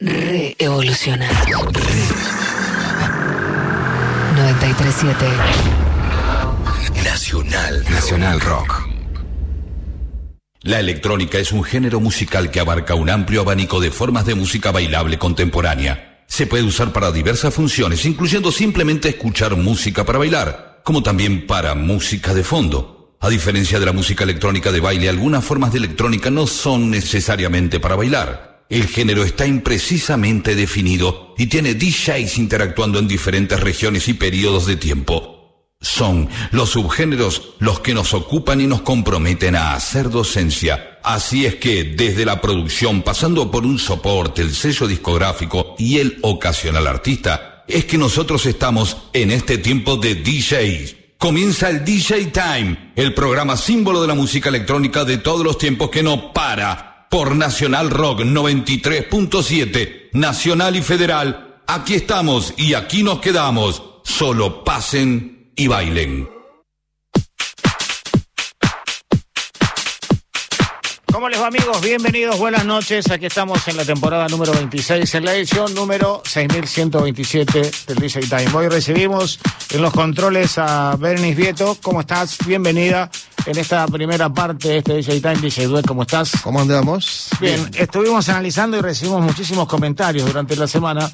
Reevolucionar. 937 Nacional. Nacional Rock. La electrónica es un género musical que abarca un amplio abanico de formas de música bailable contemporánea. Se puede usar para diversas funciones, incluyendo simplemente escuchar música para bailar, como también para música de fondo. A diferencia de la música electrónica de baile, algunas formas de electrónica no son necesariamente para bailar. El género está imprecisamente definido y tiene DJs interactuando en diferentes regiones y periodos de tiempo. Son los subgéneros los que nos ocupan y nos comprometen a hacer docencia. Así es que desde la producción, pasando por un soporte, el sello discográfico y el ocasional artista, es que nosotros estamos en este tiempo de DJs. Comienza el DJ Time, el programa símbolo de la música electrónica de todos los tiempos que no para. Por Nacional Rock 93.7, Nacional y Federal. Aquí estamos y aquí nos quedamos. Solo pasen y bailen. ¿Cómo les va amigos? Bienvenidos, buenas noches. Aquí estamos en la temporada número 26, en la edición número 6127 del DJ Time. Hoy recibimos en los controles a Berenice Vieto. ¿Cómo estás? Bienvenida en esta primera parte de este DJ Time. DJ Duet, ¿cómo estás? ¿Cómo andamos? Bien, estuvimos analizando y recibimos muchísimos comentarios durante la semana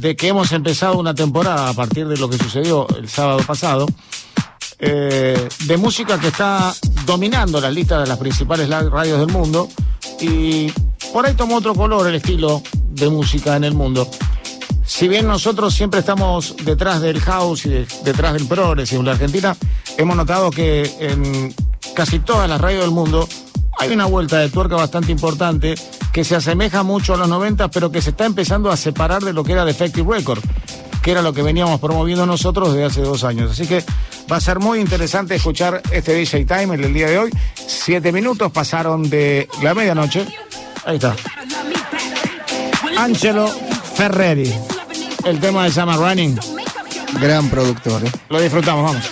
de que hemos empezado una temporada a partir de lo que sucedió el sábado pasado, eh, de música que está dominando las listas de las principales radios del mundo y por ahí tomó otro color el estilo de música en el mundo. Si bien nosotros siempre estamos detrás del house y detrás del progress en la Argentina, hemos notado que en casi todas las radios del mundo hay una vuelta de tuerca bastante importante que se asemeja mucho a los 90, pero que se está empezando a separar de lo que era Defective Record, que era lo que veníamos promoviendo nosotros desde hace dos años. Así que va a ser muy interesante escuchar este DJ Time el día de hoy. Siete minutos pasaron de la medianoche. Ahí está. Angelo Ferreri. El tema de Summer Running. Gran productor. ¿eh? Lo disfrutamos, vamos.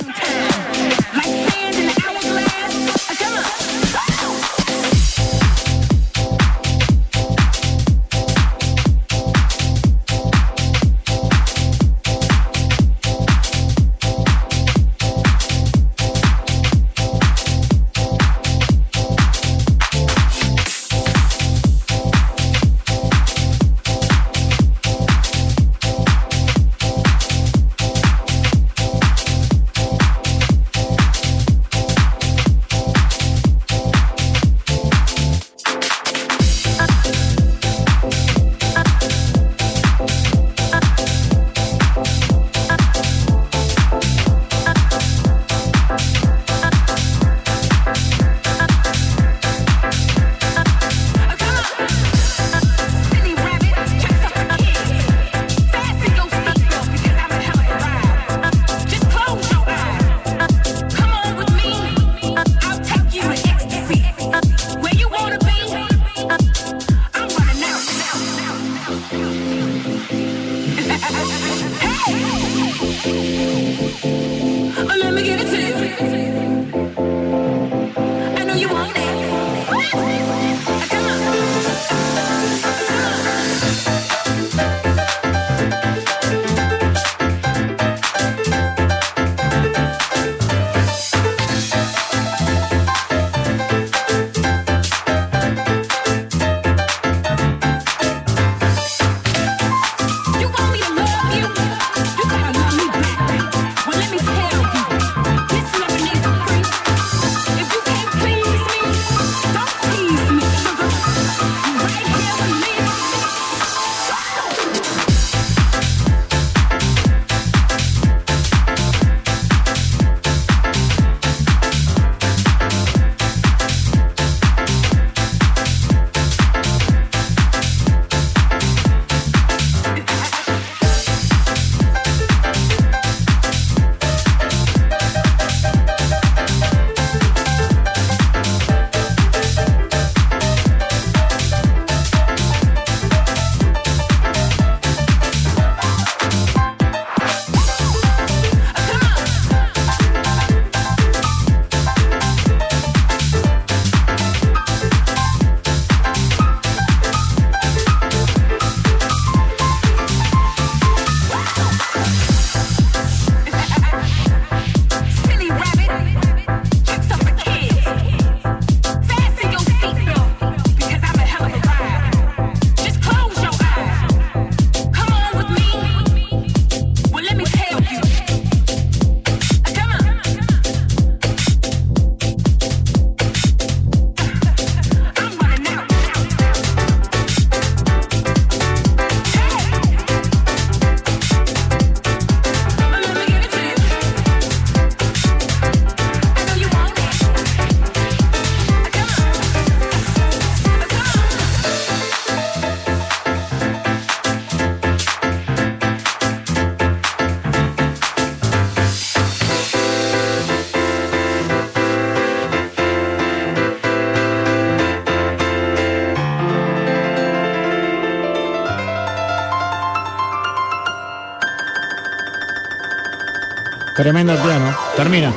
Tremendo el piano. Termina.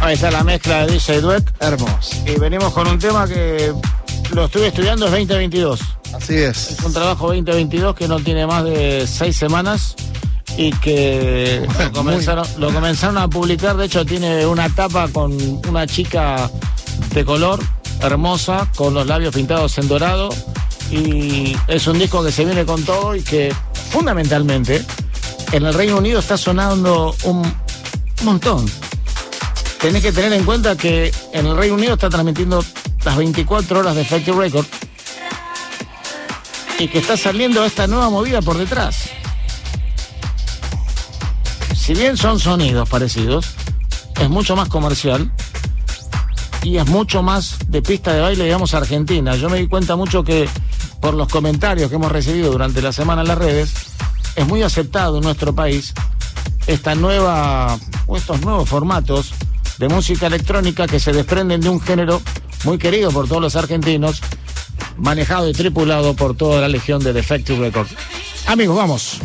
Ahí está la mezcla de DJ Dweck. Hermoso. Y venimos con un tema que lo estuve estudiando es 2022. Así es. Es un trabajo 2022 que no tiene más de seis semanas y que lo comenzaron, lo comenzaron a publicar. De hecho, tiene una tapa con una chica de color hermosa, con los labios pintados en dorado. Y es un disco que se viene con todo y que fundamentalmente en el Reino Unido está sonando un montón. Tenés que tener en cuenta que en el Reino Unido está transmitiendo las 24 horas de Effective Record y que está saliendo esta nueva movida por detrás. Si bien son sonidos parecidos, es mucho más comercial y es mucho más de pista de baile, digamos, argentina. Yo me di cuenta mucho que por los comentarios que hemos recibido durante la semana en las redes, es muy aceptado en nuestro país esta nueva, o estos nuevos formatos de música electrónica que se desprenden de un género muy querido por todos los argentinos, manejado y tripulado por toda la legión de Defective Records. Amigos, vamos.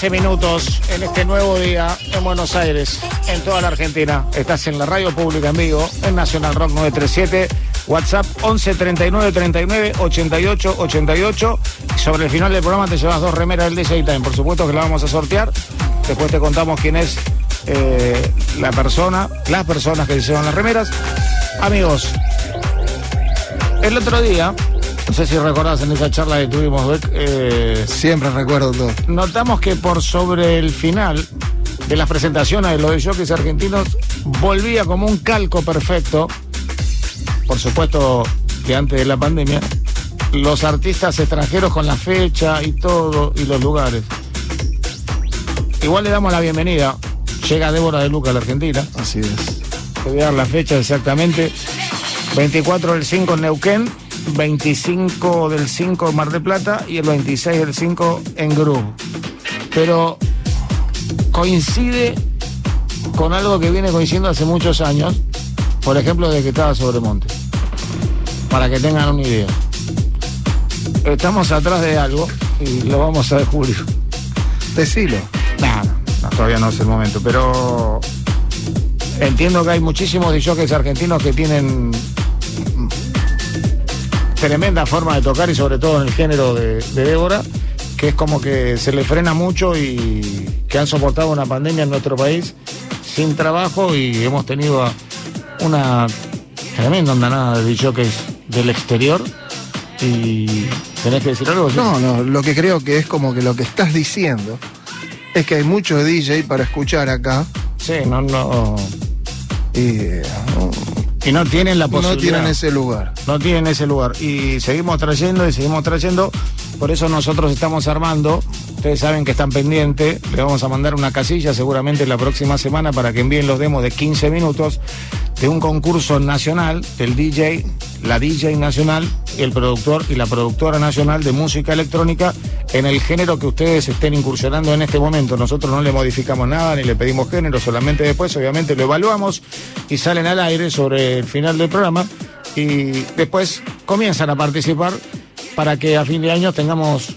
Cero 15 minutos en este nuevo día en Buenos Aires, en toda la Argentina. Estás en la radio pública vivo, en Nacional Rock 937, WhatsApp 11 39 39 88 88. Y sobre el final del programa te llevas dos remeras del DJ Time. Por supuesto que la vamos a sortear. Después te contamos quién es eh, la persona, las personas que se llevan las remeras. Amigos, el otro día No sé si recordás en esa charla que tuvimos, Beck, eh, Siempre recuerdo todo. notamos que por sobre el final de las presentaciones de los de jockeys argentinos volvía como un calco perfecto, por supuesto que antes de la pandemia, los artistas extranjeros con la fecha y todo y los lugares. Igual le damos la bienvenida. Llega Débora de Luca a la Argentina. Así es. Te voy a dar la fecha exactamente. 24 del 5 en Neuquén, 25 del 5 en Mar del Plata y el 26 del 5 en Groove. Pero coincide con algo que viene coincidiendo hace muchos años, por ejemplo, desde que estaba sobre Monte. Para que tengan una idea. Estamos atrás de algo y lo vamos a descubrir. Decilo. No, no, todavía no es el momento, pero entiendo que hay muchísimos DJs argentinos que tienen tremenda forma de tocar y sobre todo en el género de, de Débora, que es como que se le frena mucho y que han soportado una pandemia en nuestro país sin trabajo y hemos tenido una tremenda andanada de DJs del exterior y tenés que decir algo. ¿sí? No, no, lo que creo que es como que lo que estás diciendo es que hay muchos DJ para escuchar acá Sí, no, no. y eh, Y no tienen la no posibilidad. tienen ese lugar. no tienen ese lugar. Y seguimos trayendo y seguimos trayendo. Por eso nosotros estamos armando. Ustedes saben que están pendientes. Le vamos a mandar una casilla seguramente la próxima semana para que envíen los demos de 15 minutos de un concurso nacional del DJ, la DJ nacional, el productor y la productora nacional de música electrónica en el género que ustedes estén incursionando en este momento. Nosotros no le modificamos nada ni le pedimos género, solamente después obviamente lo evaluamos y salen al aire sobre el final del programa y después comienzan a participar para que a fin de año tengamos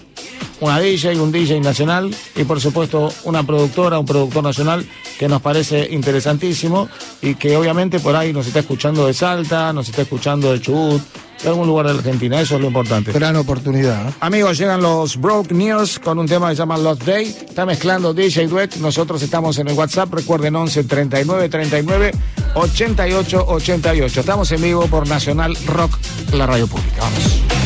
una DJ, un DJ nacional y por supuesto una productora, un productor nacional que nos parece interesantísimo y que obviamente por ahí nos está escuchando de Salta, nos está escuchando de Chubut, de algún lugar de Argentina, eso es lo importante. Gran oportunidad. ¿eh? Amigos, llegan los Broke News con un tema que se llama Lost Day. Está mezclando DJ Duet. Nosotros estamos en el WhatsApp. Recuerden 11 39 39 88 88. Estamos en vivo por Nacional Rock, la radio pública. Vamos.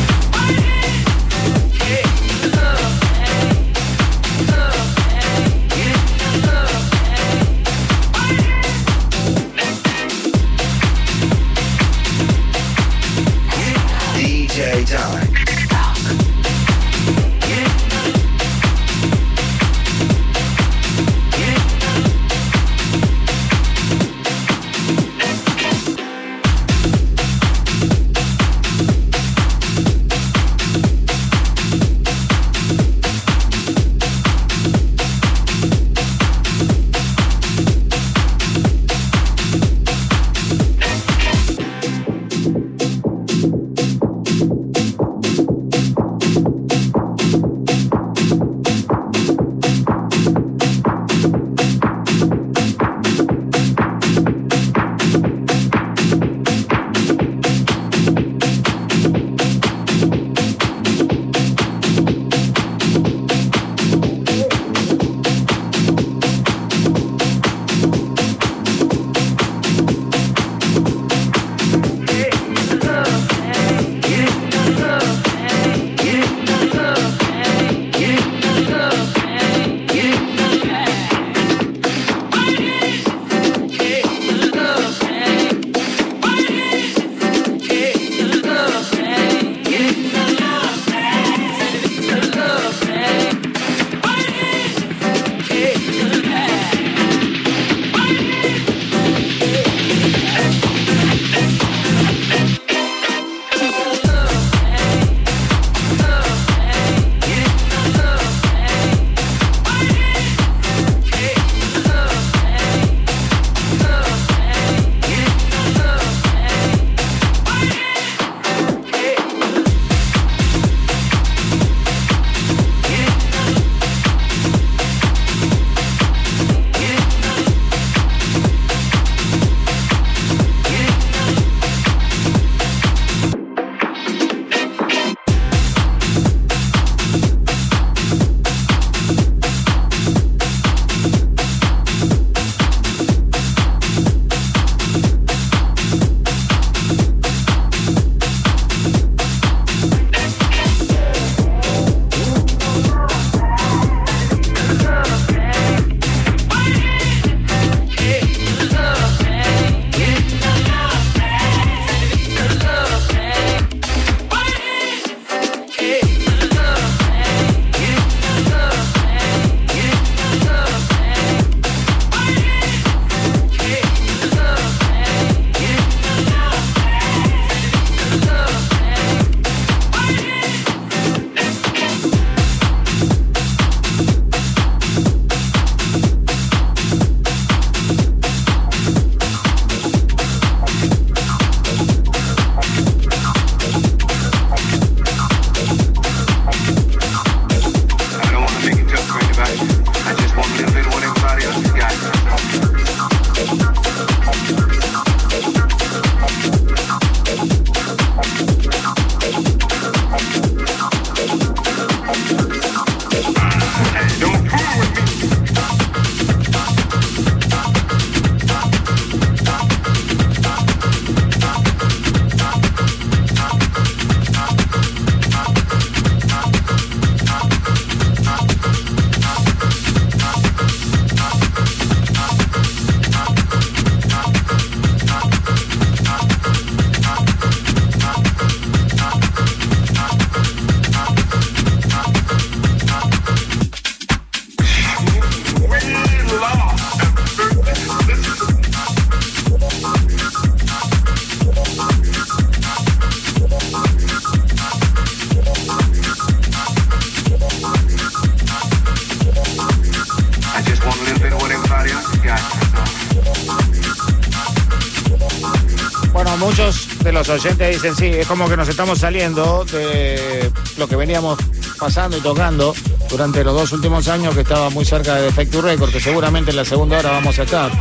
Oyentes dicen, sí, es como que nos estamos saliendo de lo que veníamos pasando y tocando durante los dos últimos años que estaba muy cerca de Defective Record, que seguramente en la segunda hora vamos a estar.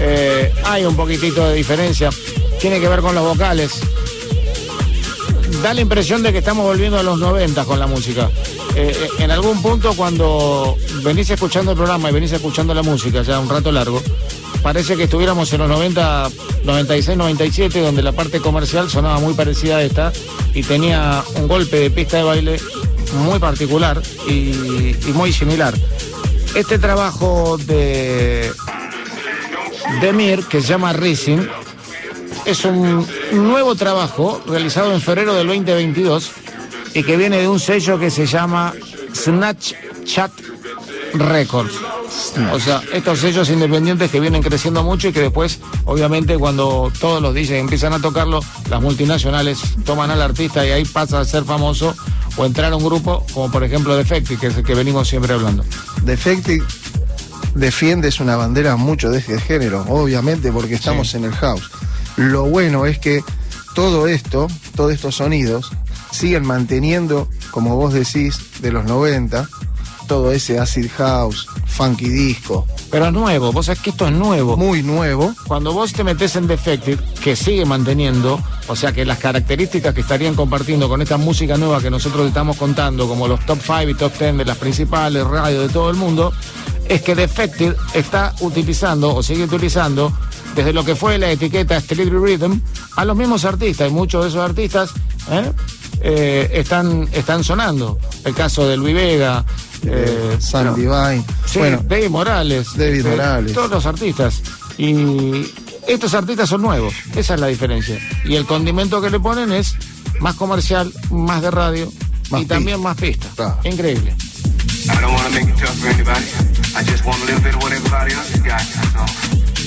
Eh, hay un poquitito de diferencia. Tiene que ver con los vocales. Da la impresión de que estamos volviendo a los 90 con la música. Eh, eh, en algún punto cuando venís escuchando el programa y venís escuchando la música ya un rato largo, parece que estuviéramos en los 90, 96, 97, donde la parte comercial sonaba muy parecida a esta y tenía un golpe de pista de baile muy particular y, muy similar. Este trabajo de, de Mir, que se llama Rising, es un nuevo trabajo realizado en febrero del 2022 y que viene de un sello que se llama Snatch Chat Records. O sea, estos sellos independientes que vienen creciendo mucho y que después, obviamente, cuando todos los DJs empiezan a tocarlo, las multinacionales toman al artista y ahí pasa a ser famoso o entrar a un grupo como por ejemplo Defective, que es el que venimos siempre hablando. Defective defiendes una bandera mucho de este género, obviamente, porque estamos Sí. en el house. Lo bueno es que todo esto, todos estos sonidos, siguen manteniendo, como vos decís, de los 90, todo ese acid house, funky disco, Pero es nuevo, vos sabés que esto es nuevo. muy nuevo. Cuando vos te metes en Defective, que sigue manteniendo, o sea que las características que estarían compartiendo con esta música nueva que nosotros estamos contando, como los top 5 y top 10 de las principales radios de todo el mundo, es que Defective está utilizando o sigue utilizando desde lo que fue la etiqueta Street Rhythm a los mismos artistas y muchos de esos artistas ¿eh? Eh, están, están sonando. El caso de Luis Vega, eh, San Divine. Sí, bueno, David Morales. David eh, Morales. Todos los artistas. Y estos artistas son nuevos. Esa es la diferencia. Y el condimento que le ponen es más comercial, más de radio Más y también pista. más pista. Increíble. I don't want to make it tough for anybody. I just want a little bit of what everybody else has got. That's all.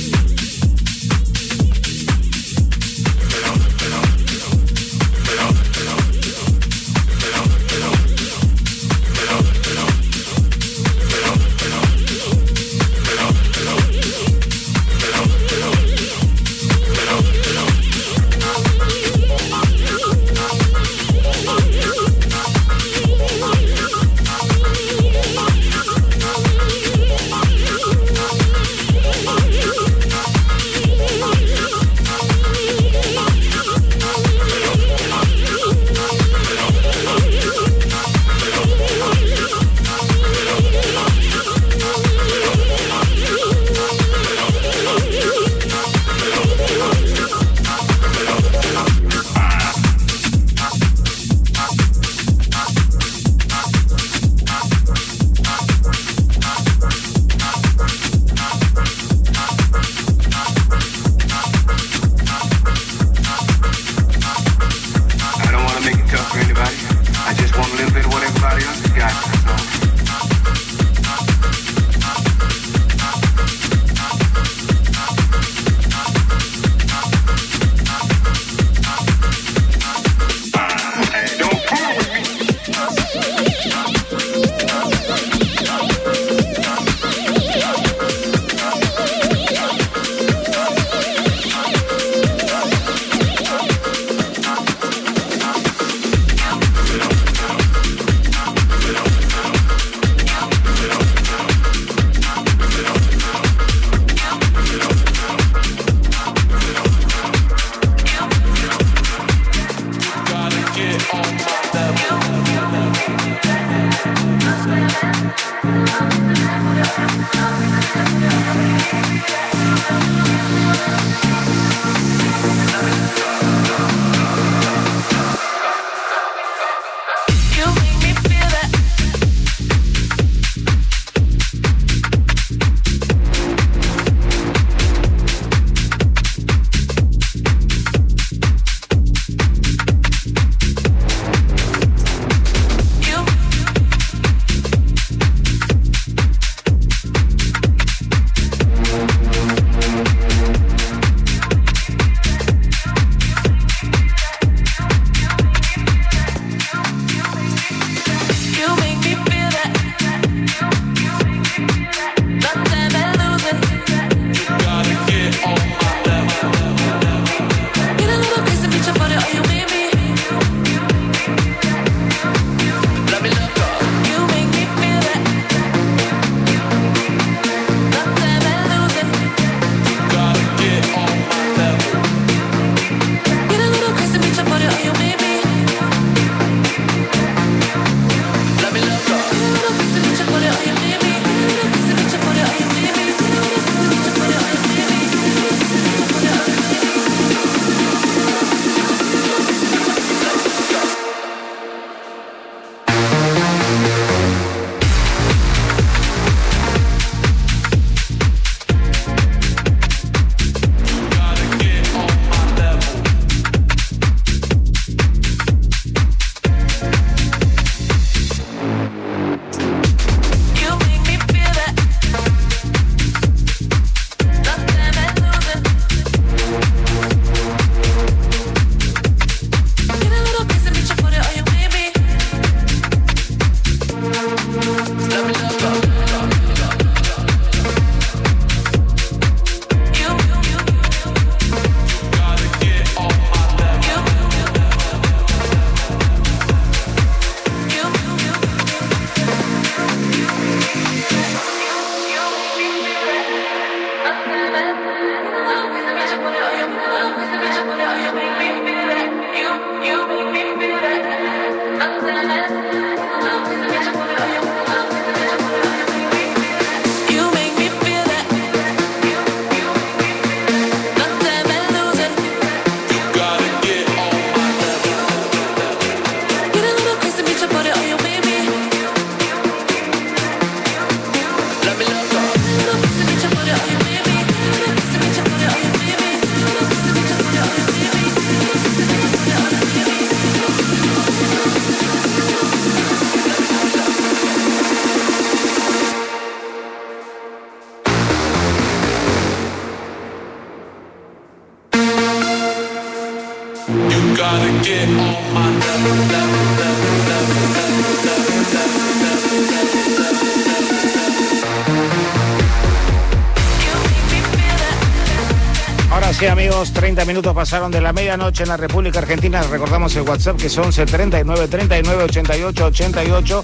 Minutos pasaron de la medianoche en la República Argentina. Recordamos el WhatsApp que son 11 39 39 88 88.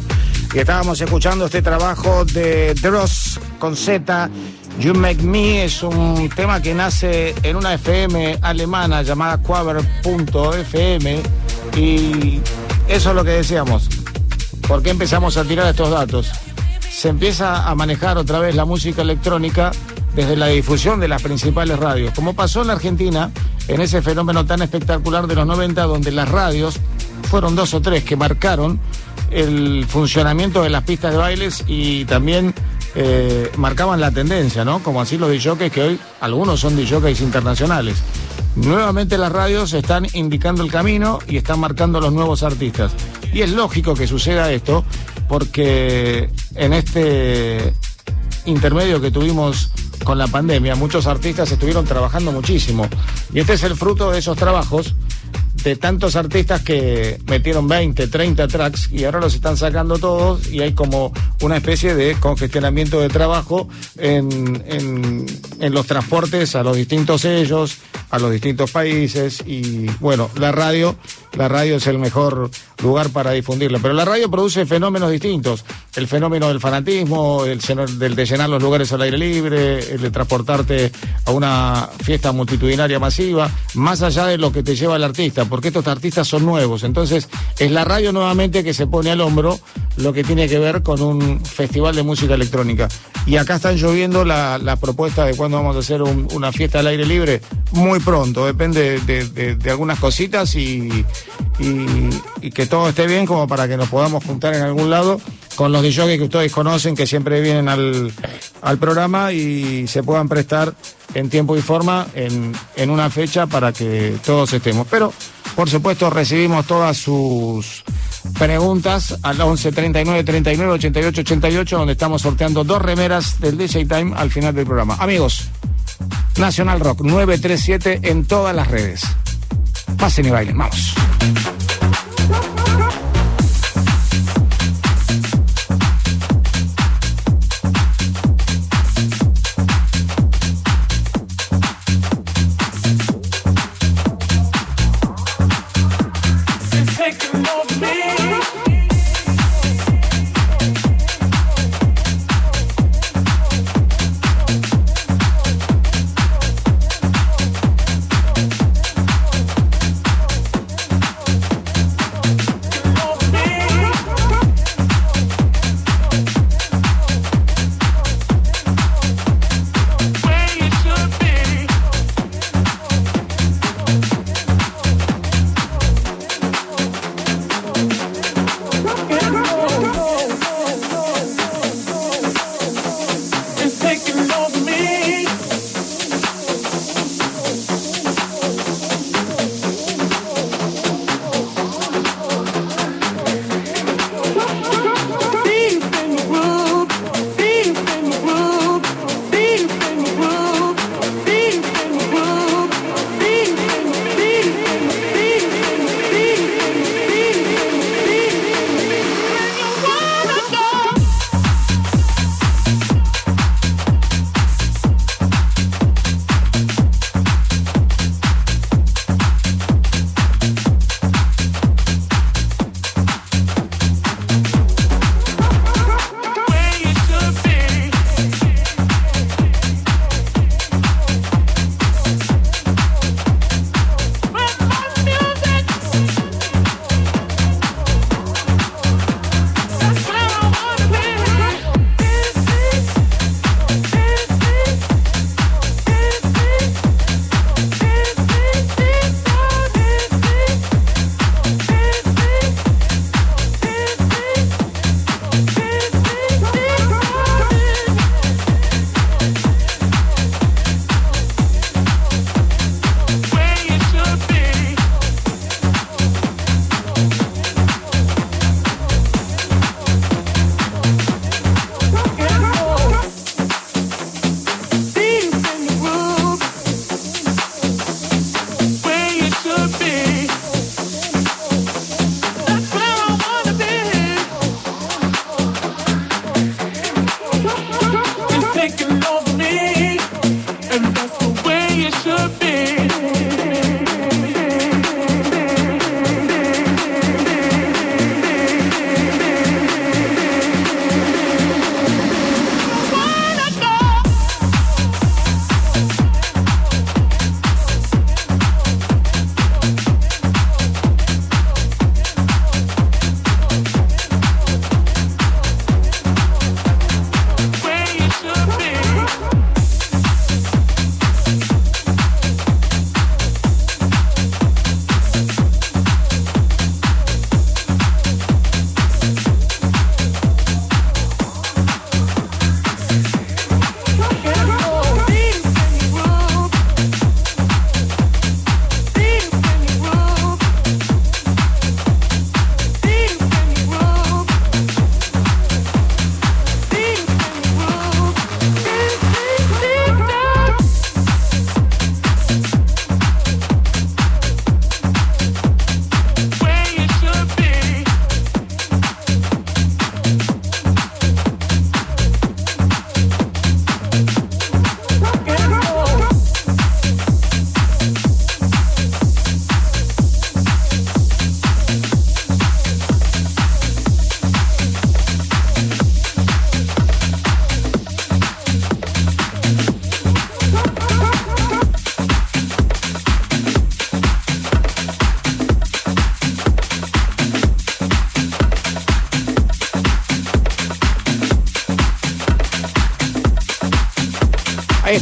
Y estábamos escuchando este trabajo de Dross con Z. You Make Me es un tema que nace en una FM alemana llamada Quaver.fm. Y eso es lo que decíamos. ¿Por qué empezamos a tirar estos datos? Se empieza a manejar otra vez la música electrónica desde la difusión de las principales radios, como pasó en la Argentina, en ese fenómeno tan espectacular de los 90, donde las radios fueron dos o tres que marcaron el funcionamiento de las pistas de bailes y también eh, marcaban la tendencia, ¿no? Como así los DJs que hoy algunos son DJs internacionales. Nuevamente las radios están indicando el camino y están marcando los nuevos artistas. Y es lógico que suceda esto porque en este intermedio que tuvimos con la pandemia, muchos artistas estuvieron trabajando muchísimo. Y este es el fruto de esos trabajos de tantos artistas que metieron 20, 30 tracks y ahora los están sacando todos y hay como una especie de congestionamiento de trabajo en, en, en los transportes a los distintos sellos, a los distintos países y bueno, la radio, la radio es el mejor lugar para difundirla, pero la radio produce fenómenos distintos, el fenómeno del fanatismo, el de llenar los lugares al aire libre, el de transportarte a una fiesta multitudinaria masiva, más allá de lo que te lleva el artista, porque estos artistas son nuevos, entonces es la radio nuevamente que se pone al hombro lo que tiene que ver con un festival de música electrónica. Y acá están lloviendo las la propuestas de cuándo vamos a hacer un, una fiesta al aire libre, muy pronto, depende de, algunas cositas y, y, que todo esté bien como para que nos podamos juntar en algún lado con los DJs que ustedes conocen, que siempre vienen al, al programa y se puedan prestar en tiempo y forma en, en una fecha para que todos estemos. Pero, por supuesto, recibimos todas sus preguntas al 11 39 39 88 88 donde estamos sorteando dos remeras del DJ Time al final del programa. Amigos, Nacional Rock 937 en todas las redes. Pasen y bailen, vamos.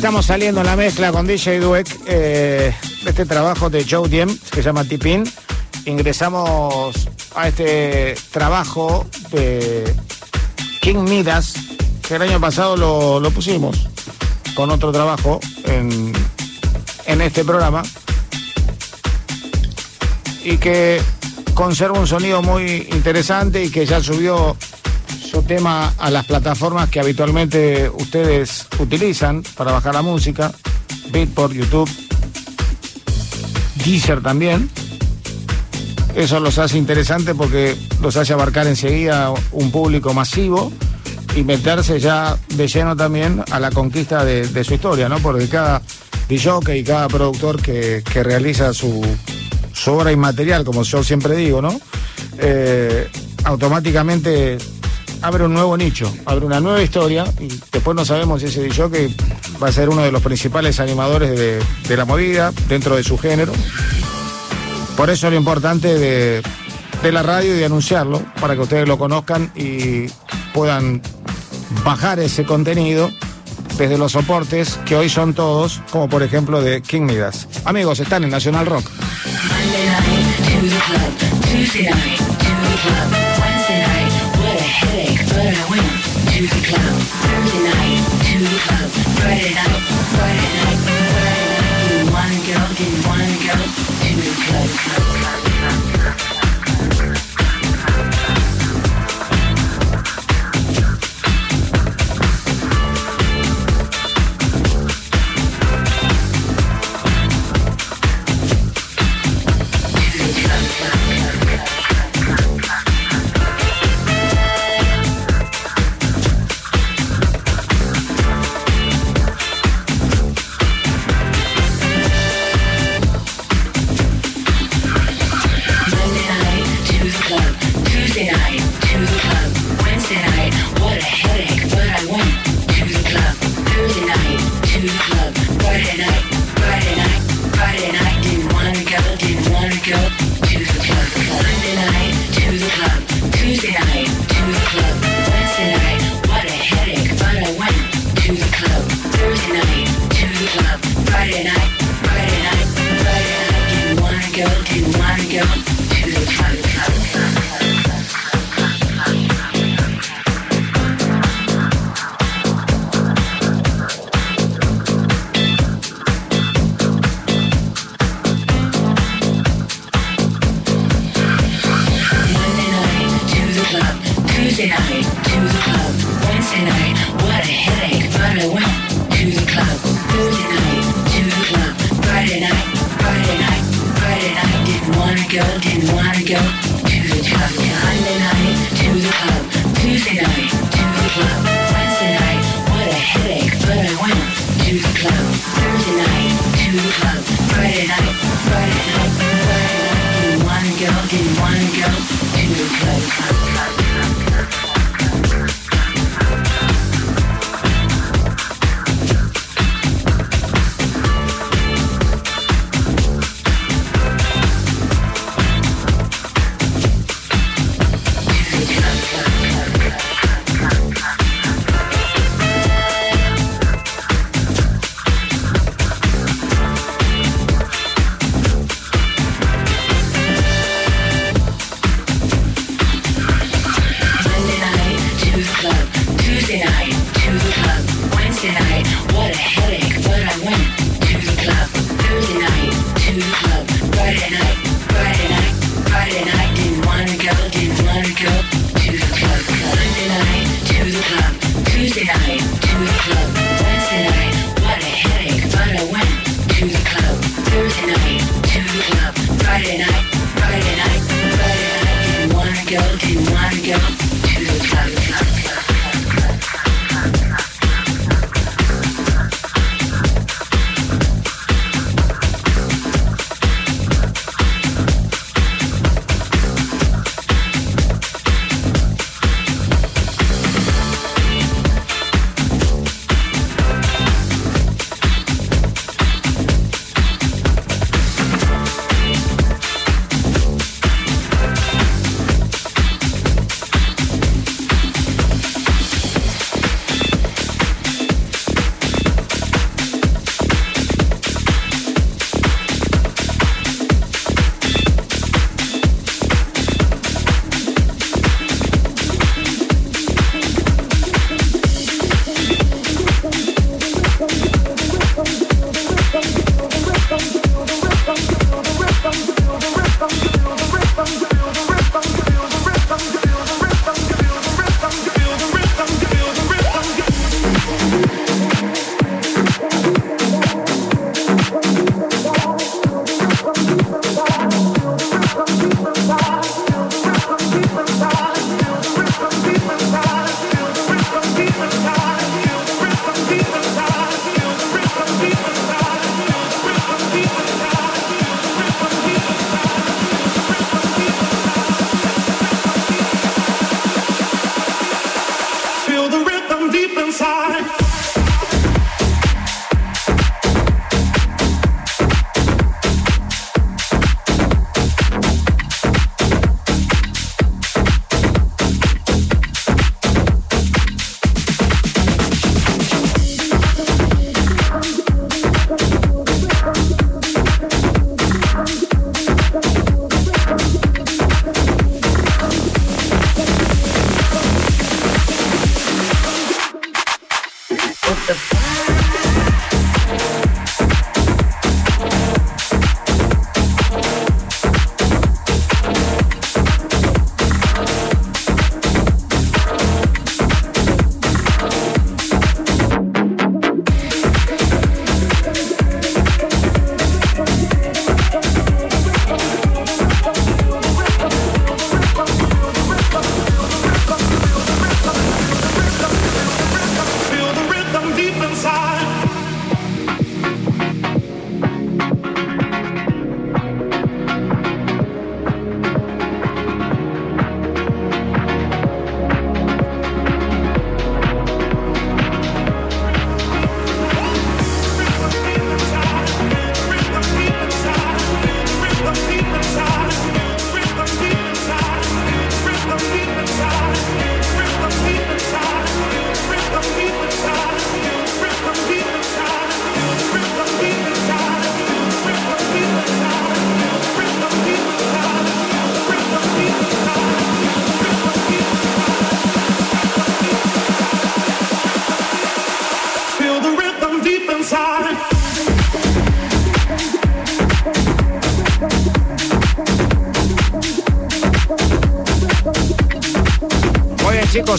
Estamos saliendo en la mezcla con DJ Dweck, eh, este trabajo de Joe Diem, que se llama Tipin. Ingresamos a este trabajo de King Midas, que el año pasado lo, lo pusimos con otro trabajo en, en este programa y que conserva un sonido muy interesante y que ya subió su tema a las plataformas que habitualmente ustedes utilizan para bajar la música, Beatport, YouTube, Deezer también. Eso los hace interesantes porque los hace abarcar enseguida un público masivo y meterse ya de lleno también a la conquista de, su historia, ¿no? Porque cada DJ y cada productor que, que realiza su, su obra inmaterial, como yo siempre digo, ¿no? Eh, automáticamente abre un nuevo nicho, abre una nueva historia y después no sabemos si ese DJ va a ser uno de los principales animadores de, la movida dentro de su género. Por eso lo importante de, la radio y de anunciarlo, para que ustedes lo conozcan y puedan bajar ese contenido desde los soportes que hoy son todos, como por ejemplo de King Midas. Amigos, están en Nacional Rock. Monday night to the club. Tuesday night to the club. Wednesday night, what a headache, but I went to the club. Thursday night to the club. Friday night, Friday night, Friday night. Didn't wanna go, didn't wanna go to the club. club, club, club,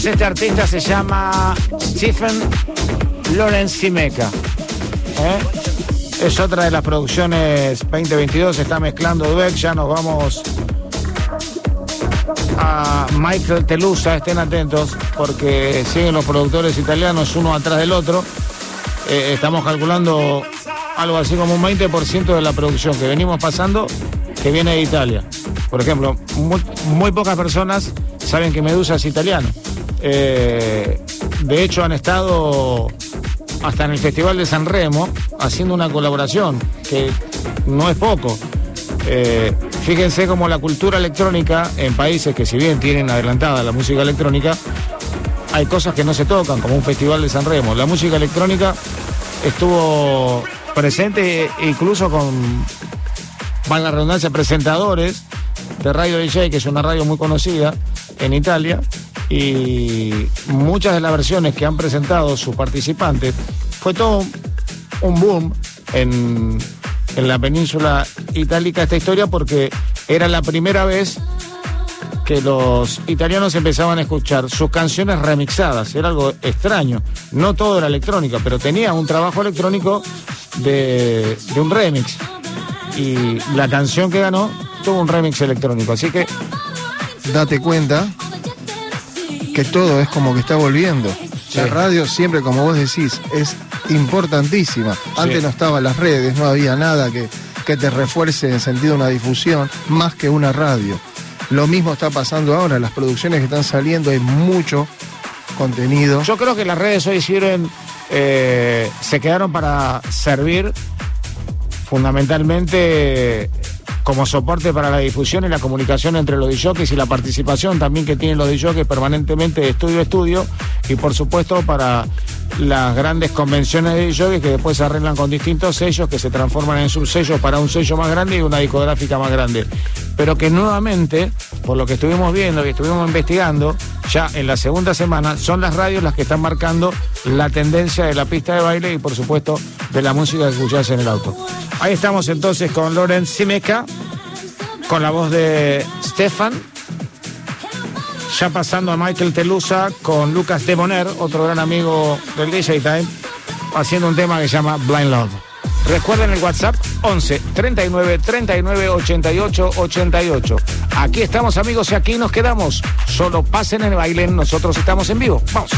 este artista se llama Stephen Lawrence Simeca. ¿eh? Es otra de las producciones 2022, se está mezclando Dweck, ya nos vamos a Michael Telusa, estén atentos, porque siguen los productores italianos uno atrás del otro. Eh, estamos calculando algo así como un 20% de la producción que venimos pasando que viene de Italia. Por ejemplo, muy, muy pocas personas saben que Medusa es italiano. Eh, de hecho, han estado hasta en el Festival de San Remo haciendo una colaboración, que no es poco. Eh, fíjense cómo la cultura electrónica en países que si bien tienen adelantada la música electrónica, hay cosas que no se tocan, como un Festival de San Remo. La música electrónica estuvo presente incluso con, van la redundancia, presentadores de Radio DJ, que es una radio muy conocida en Italia, y muchas de las versiones que han presentado sus participantes fue todo un boom en, en la península itálica esta historia porque era la primera vez que los italianos empezaban a escuchar sus canciones remixadas. Era algo extraño. No todo era electrónica, pero tenía un trabajo electrónico de, de un remix. Y la canción que ganó tuvo un remix electrónico. Así que Date cuenta que todo es como que está volviendo. La radio siempre, como vos decís, es importantísima. Antes no estaban las redes, no había nada que, que te refuerce en sentido de una difusión, más que una radio. Lo mismo está pasando ahora, las producciones que están saliendo, hay mucho contenido. yo creo que las redes hoy sirven, eh, se quedaron para servir fundamentalmente como soporte para la difusión y la comunicación entre los DJs y la participación también que tienen los DJs permanentemente de estudio a estudio y por supuesto para las grandes convenciones de DJs que después se arreglan con distintos sellos que se transforman en subsellos para un sello más grande y una discográfica más grande. Pero que nuevamente, por lo que estuvimos viendo y estuvimos investigando, ya en la segunda semana son las radios las que están marcando la tendencia de la pista de baile y por supuesto de la música que escuchás en el auto. Ahí estamos entonces con Loren Simeca, con la voz de Stefan, ya pasando a Michael Telusa con Lucas Deboner, otro gran amigo del DJ Time, haciendo un tema que se llama Blind Love. Recuerden el WhatsApp 11 39 39 88 88. Aquí estamos amigos y aquí nos quedamos. Solo pasen el baile, nosotros estamos en vivo. Vamos.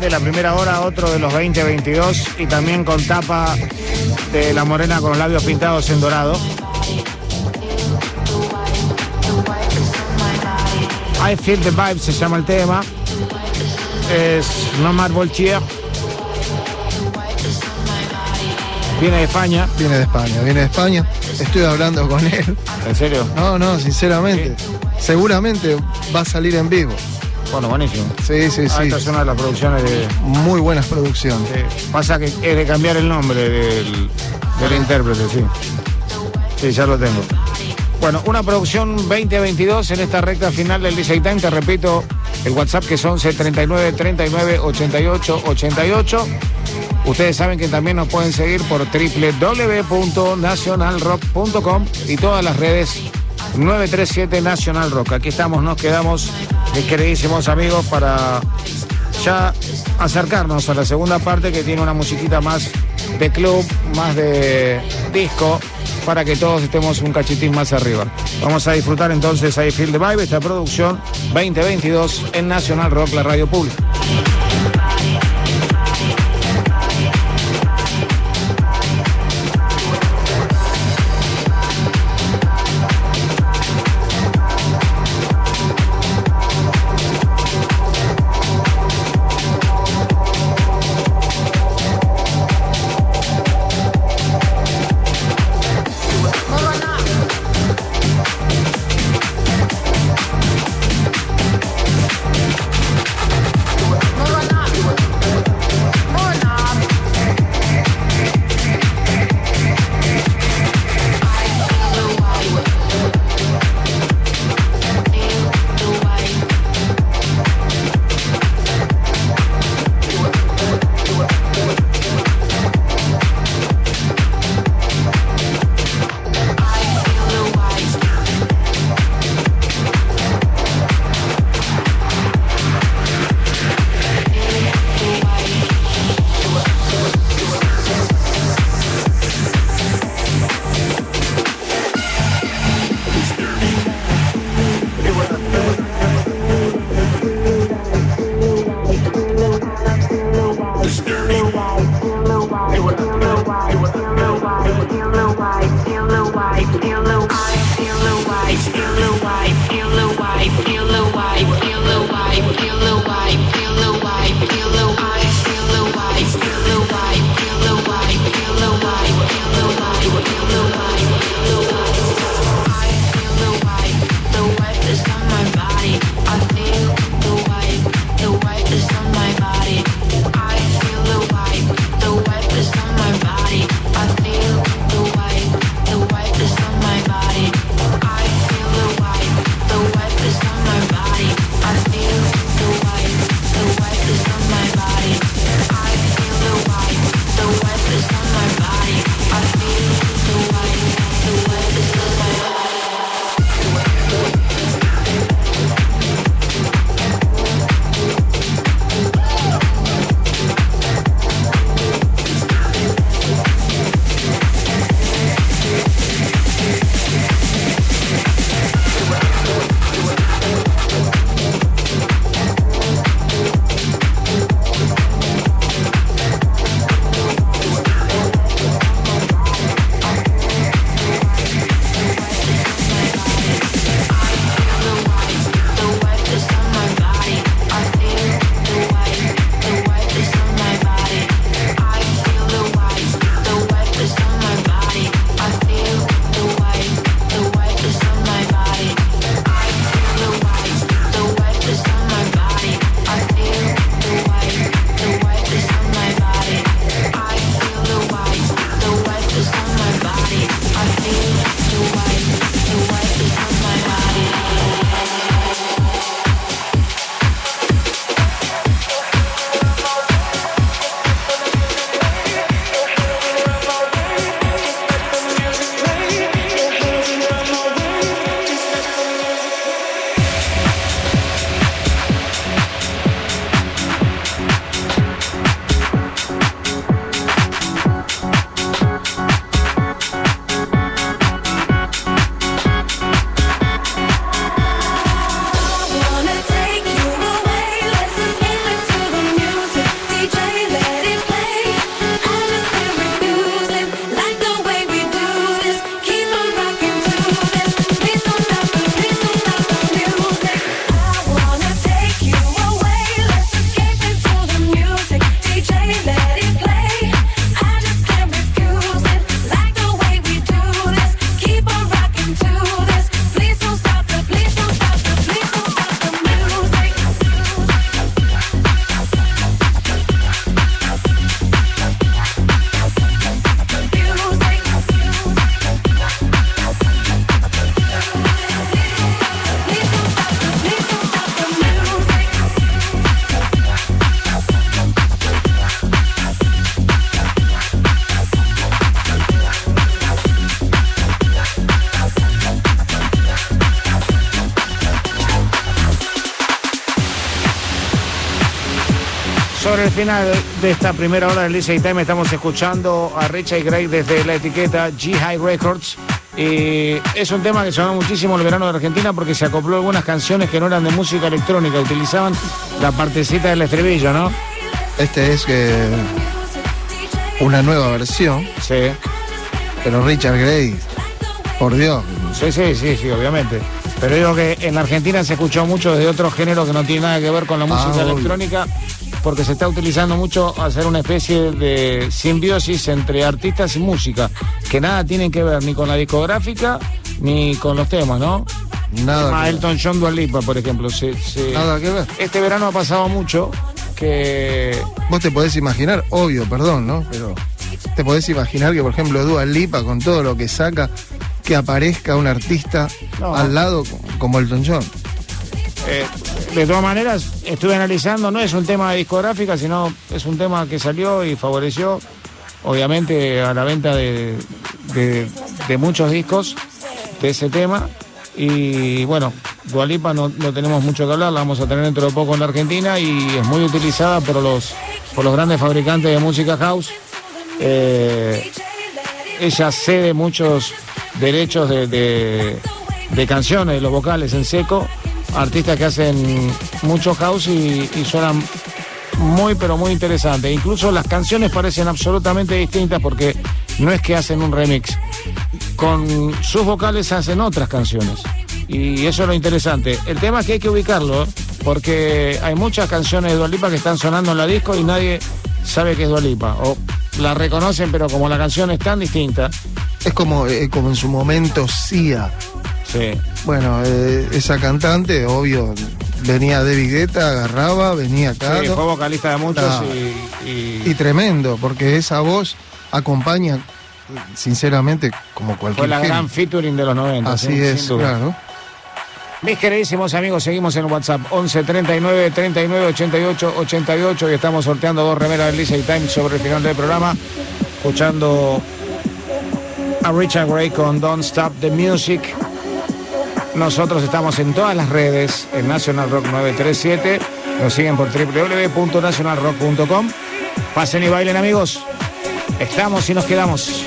Final de la primera hora, otro de los 2022 y también con tapa de la morena con los labios pintados en dorado. I Feel the Vibe se llama el tema. Es Nomad Voltier. Viene de España. Viene de España, viene de España. Estoy hablando con él. ¿En serio? No, no, sinceramente. Seguramente va a salir en vivo. Bueno, buenísimo. Sí, sí, Ah, sí. esta es una de las producciones de. Muy buenas producciones. pasa que es de cambiar el nombre del, del intérprete, sí. Sí, ya lo tengo. Bueno, una producción 2022 en esta recta final del DJ Time. Te repito, el WhatsApp que es 11 39 39 88 88. Ustedes saben que también nos pueden seguir por www.nacionalrock.com y todas las redes 937 Nacional Rock. Aquí estamos, nos quedamos, mis queridísimos amigos, para ya acercarnos a la segunda parte que tiene una musiquita más de club, más de disco, para que todos estemos un cachitín más arriba. Vamos a disfrutar entonces ahí Feel the Vibe, esta producción 2022 en Nacional Rock, la radio pública. Final de esta primera hora del DJ Time estamos escuchando a Richard Gray desde la etiqueta G High Records. Y es un tema que sonó muchísimo el verano de Argentina porque se acopló algunas canciones que no eran de música electrónica, utilizaban la partecita del estribillo, ¿no? Este es que una nueva versión, Sí, pero Richard Gray, por Dios, sí, sí, sí, sí, obviamente. Pero digo que en Argentina se escuchó mucho desde otro género que no tiene nada que ver con la música obvio. electrónica porque se está utilizando mucho hacer una especie de simbiosis entre artistas y música, que nada tienen que ver ni con la discográfica ni con los temas, ¿no? nada. Elton John Dua Lipa, por ejemplo. se- se- nada que ver. Este verano ha pasado mucho que Vos te podés imaginar, obvio, perdón, ¿no? Pero te podés imaginar que, por ejemplo, Dua Lipa, con todo lo que saca, que aparezca un artista No. al lado como Elton John. Eh, de todas maneras, estuve analizando, no es un tema de discográfica, sino es un tema que salió y favoreció, obviamente, a la venta de, de- muchos discos de ese tema. Y bueno, Dualipa no, tenemos mucho que hablar, la vamos a tener dentro de poco en la Argentina y es muy utilizada por los, por los grandes fabricantes de música house. Eh, ella cede muchos derechos de, de- de canciones, de los vocales en seco, artistas que hacen mucho house y, y suenan muy pero muy interesantes. Incluso las canciones parecen absolutamente distintas porque no es que hacen un remix, con sus vocales hacen otras canciones. Y eso es lo interesante. El tema es que hay que ubicarlo, ¿eh? porque hay muchas canciones de Dualipa que están sonando en la disco y nadie sabe que es Dualipa. O la reconocen, pero como la canción es tan distinta. Es como, eh, como en su momento Sia. Sí. Bueno, eh, esa cantante, obvio, venía de Guetta, agarraba, venía acá. Sí, fue vocalista de muchos y, y- Y tremendo, porque esa voz acompaña, sinceramente, como cualquier fue la género. gran featuring de los 90. Así es, claro. Mis queridísimos amigos, seguimos en WhatsApp 11 39 39 88 88 y estamos sorteando dos remeras del Lisa Time sobre el final del programa, escuchando a Richard Gray con Don't Stop the Music. Nosotros estamos en todas las redes, en National Rock 937, nos siguen por www.nationalrock.com. Pasen y bailen amigos, estamos y nos quedamos.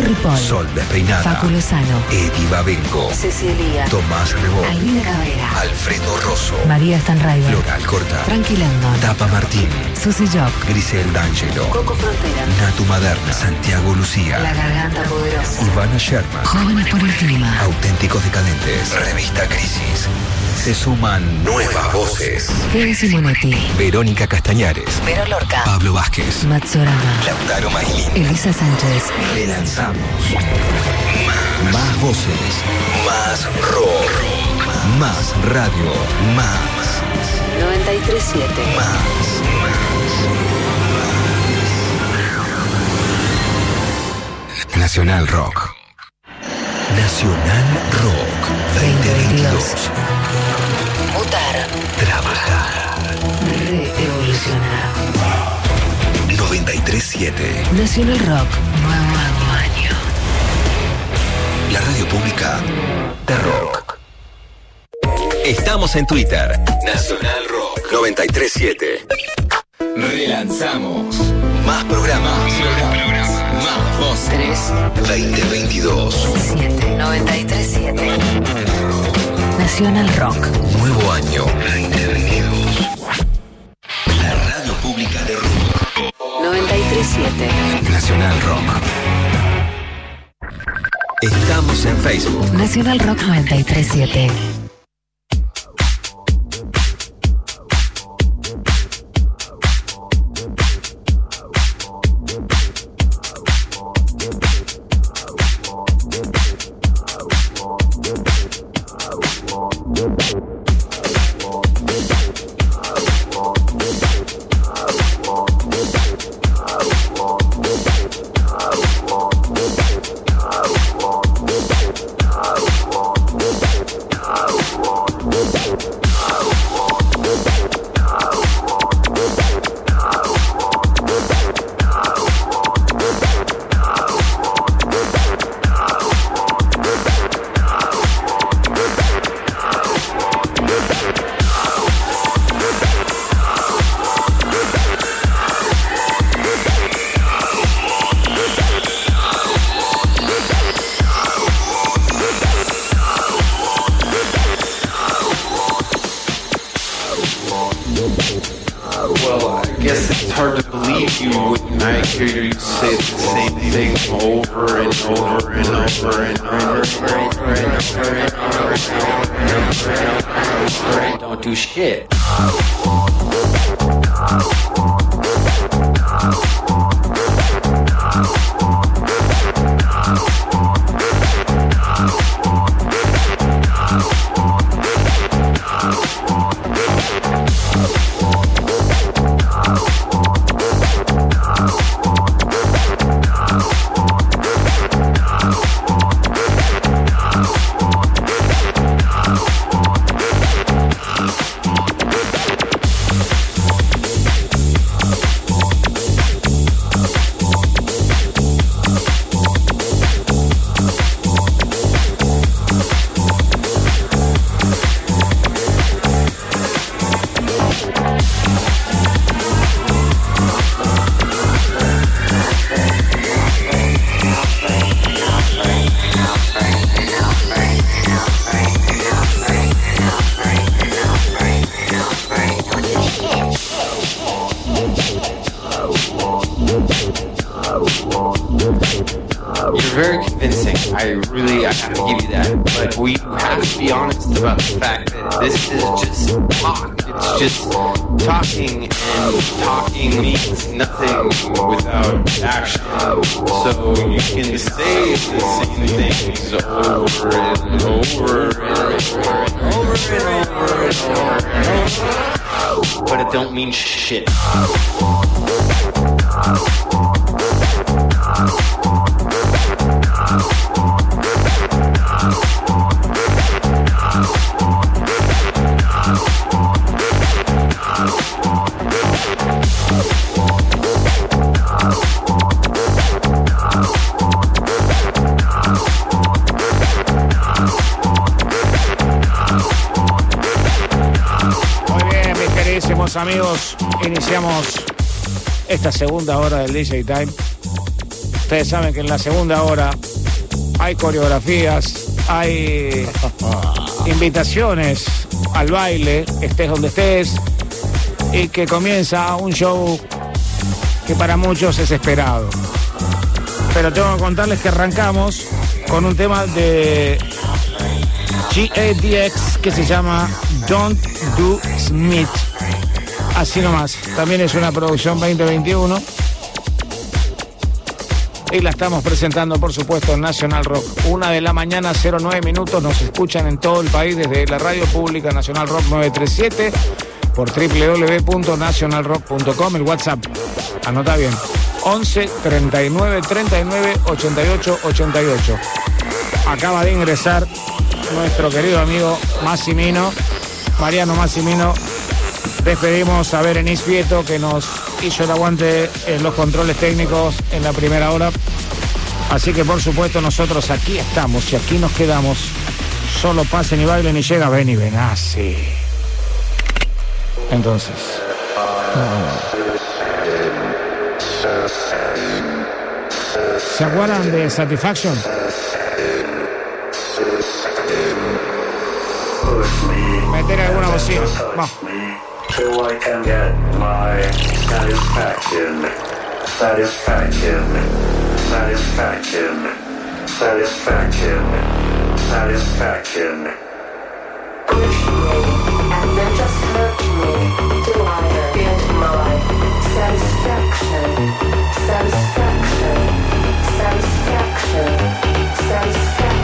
Ripoll, Sol Despeinada. Facu Lozano, Eddie Babenco. Cecilia, Tomás Rebón. Albina Cabrera, Alfredo Rosso. María Stanraiver, Floral Corta. Frankie Landon, Tapa Martín. Susy Jock, Grisel D'Angelo. Coco Frontera, Natu Maderna. Santiago Lucía. La Garganta Poderosa, Ivana Sherman. Jóvenes por el Clima, Auténticos Decadentes. Revista Crisis. Se suman nuevas voces. Fede Simonetti, Verónica Castañares. Vero Lorca, Pablo Vázquez. Matsorama, Lautaro Mailín. Elisa Sánchez, Relanzamos. Más, más voces. Más rock. Más radio. Más. 937, Más. Nacional Rock. Nacional Rock 2022. Mutar, Trabajar. reevolucionar. 937. Nacional Rock, nuevo año, año. La radio pública de rock. Estamos en Twitter. Nacional Rock 937. Relanzamos. Más programas. Más 23 2022 7 93 7 Nacional Rock. Nuevo año 2022 La radio pública de Rock 937, Nacional Rock. Estamos en Facebook. Nacional Rock 937. Without action. So you can say the same things over and over and over and over and over and over but it don't mean shit. Muy amigos, iniciamos esta segunda hora del DJ Time. Ustedes saben que en la segunda hora hay coreografías, hay invitaciones al baile, estés donde estés, y que comienza un show que para muchos es esperado. Pero tengo que contarles que arrancamos con un tema de GADX que se llama Don't Do Smith. Así nomás. También es una producción 2021. Y la estamos presentando, por supuesto, en Nacional Rock. Una de la mañana, 09 minutos. Nos escuchan en todo el país desde la radio pública Nacional Rock 937 por www.nacionalrock.com. El WhatsApp. Anota bien. 11 39 39 88 88. Acaba de ingresar nuestro querido amigo Massimino, Mariano Massimino. Despedimos a Berenice Vieto que nos hizo el aguante en los controles técnicos en la primera hora. Así que por supuesto nosotros aquí estamos y aquí nos quedamos. Solo pasen y bailen y llega ven y ven. Así. Entonces. ¿Se acuerdan de Satisfaction? Meter alguna bocina. Vamos. Till I can get my satisfaction, satisfaction, satisfaction, satisfaction, satisfaction. Push me, and then just hurt me till I get my satisfaction, satisfaction, satisfaction, satisfaction.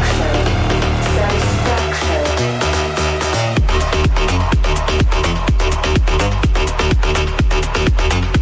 you.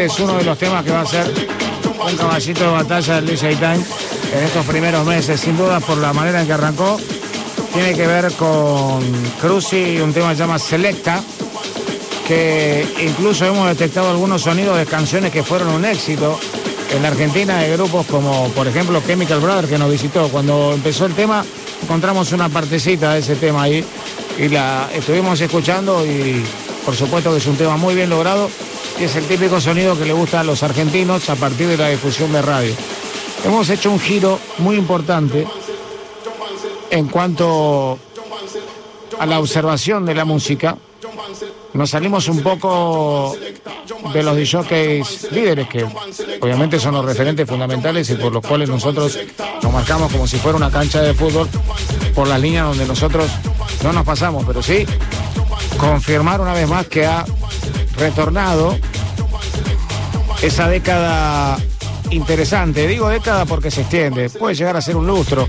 Este es uno de los temas que va a ser un caballito de batalla del DJ Time en estos primeros meses, sin duda por la manera en que arrancó. Tiene que ver con Cruci, un tema que se llama Selecta, que incluso hemos detectado algunos sonidos de canciones que fueron un éxito en la Argentina de grupos como por ejemplo Chemical Brothers que nos visitó. Cuando empezó el tema encontramos una partecita de ese tema ahí y la estuvimos escuchando y por supuesto que es un tema muy bien logrado y es el típico sonido que le gusta a los argentinos a partir de la difusión de radio. Hemos hecho un giro muy importante en cuanto a la observación de la música. Nos salimos un poco de los DJs líderes, que obviamente son los referentes fundamentales y por los cuales nosotros nos marcamos como si fuera una cancha de fútbol por las líneas donde nosotros no nos pasamos, pero sí confirmar una vez más que ha retornado esa década interesante. Digo década porque se extiende, puede llegar a ser un lustro,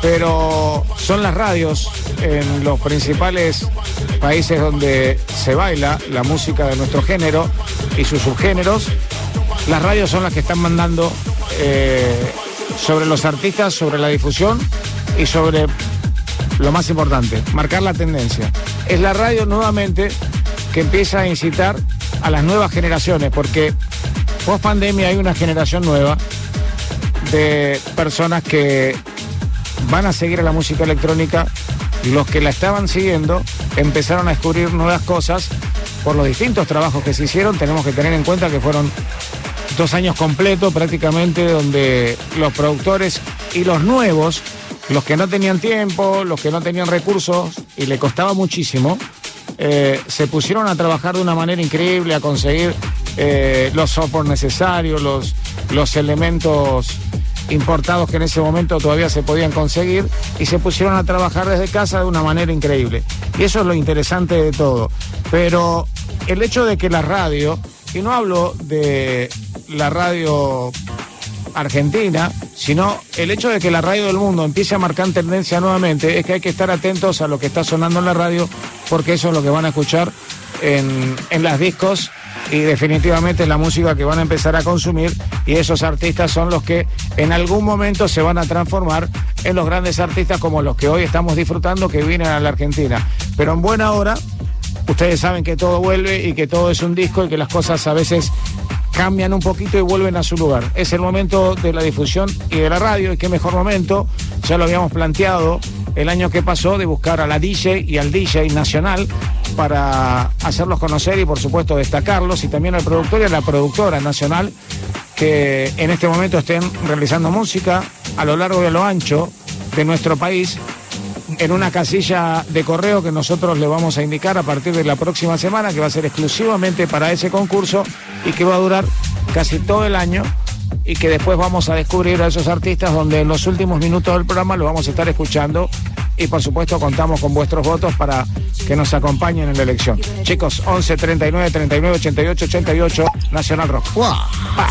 pero son las radios en los principales países donde se baila la música de nuestro género y sus subgéneros. Las radios son las que están mandando eh, sobre los artistas, sobre la difusión y sobre lo más importante, marcar la tendencia. Es la radio nuevamente que empieza a incitar a las nuevas generaciones, porque post pandemia hay una generación nueva de personas que van a seguir a la música electrónica. Los que la estaban siguiendo empezaron a descubrir nuevas cosas por los distintos trabajos que se hicieron. Tenemos que tener en cuenta que fueron dos años completos prácticamente donde los productores y los nuevos, los que no tenían tiempo, los que no tenían recursos y le costaba muchísimo, eh, se pusieron a trabajar de una manera increíble, a conseguir eh, los software necesarios, los, los elementos importados que en ese momento todavía se podían conseguir y se pusieron a trabajar desde casa de una manera increíble. Y eso es lo interesante de todo. Pero el hecho de que la radio, y no hablo de la radio argentina, sino el hecho de que la radio del mundo empiece a marcar tendencia nuevamente, es que hay que estar atentos a lo que está sonando en la radio, porque eso es lo que van a escuchar en, en las discos y definitivamente es la música que van a empezar a consumir y esos artistas son los que en algún momento se van a transformar en los grandes artistas como los que hoy estamos disfrutando que vienen a la Argentina. Pero en buena hora, ustedes saben que todo vuelve y que todo es un disco y que las cosas a veces cambian un poquito y vuelven a su lugar. Es el momento de la difusión y de la radio y qué mejor momento, ya lo habíamos planteado el año que pasó, de buscar a la DJ y al DJ nacional para hacerlos conocer y por supuesto destacarlos y también al productor y a la productora nacional que en este momento estén realizando música a lo largo y a lo ancho de nuestro país en una casilla de correo que nosotros le vamos a indicar a partir de la próxima semana, que va a ser exclusivamente para ese concurso y que va a durar casi todo el año y que después vamos a descubrir a esos artistas donde en los últimos minutos del programa lo vamos a estar escuchando y por supuesto contamos con vuestros votos para que nos acompañen en la elección. Chicos, 11 39 39 88 88 Nacional Rock. Pa.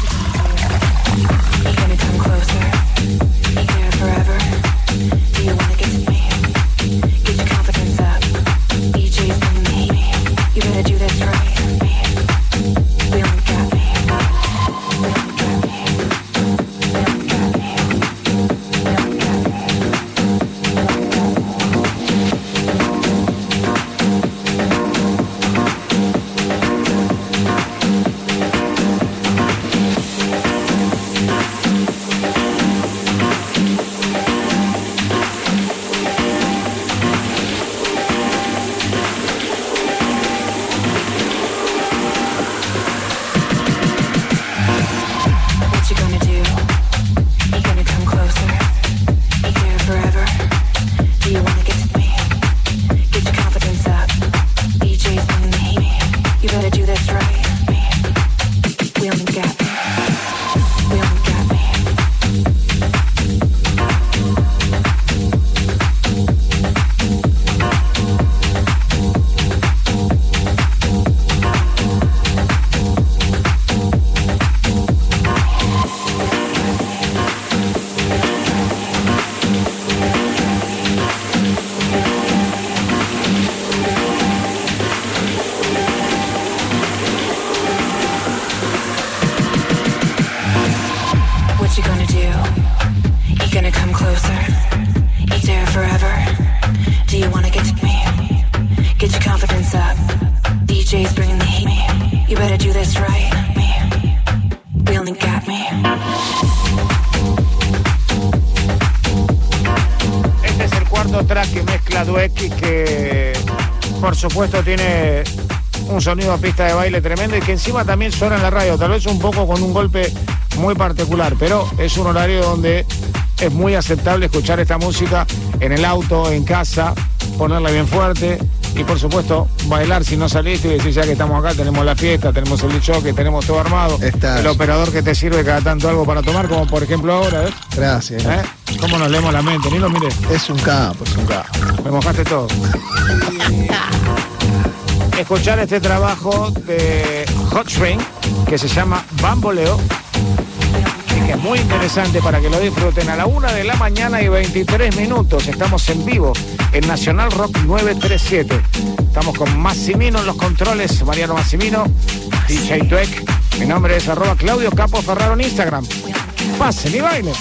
Supuesto tiene un sonido a pista de baile tremendo y que encima también suena en la radio, tal vez un poco con un golpe muy particular, pero es un horario donde es muy aceptable escuchar esta música en el auto, en casa, ponerla bien fuerte y por supuesto bailar si no saliste y decir ya que estamos acá, tenemos la fiesta, tenemos el que tenemos todo armado, el operador que te sirve cada tanto algo para tomar, como por ejemplo ahora, ¿ves? Gracias. ¿Eh? ¿Cómo nos leemos la mente? Ni lo mires. Es un capo, es un capo. Me mojaste todo. Escuchar este trabajo de Hot String que se llama Bamboleo y que es muy interesante para que lo disfruten a la una de la mañana y 23 minutos. Estamos en vivo en Nacional Rock 937. Estamos con Massimino en los controles, Mariano Massimino, DJ Tuek. Mi nombre es arroba Claudio Capo Ferraro en Instagram. Pasen y bailen.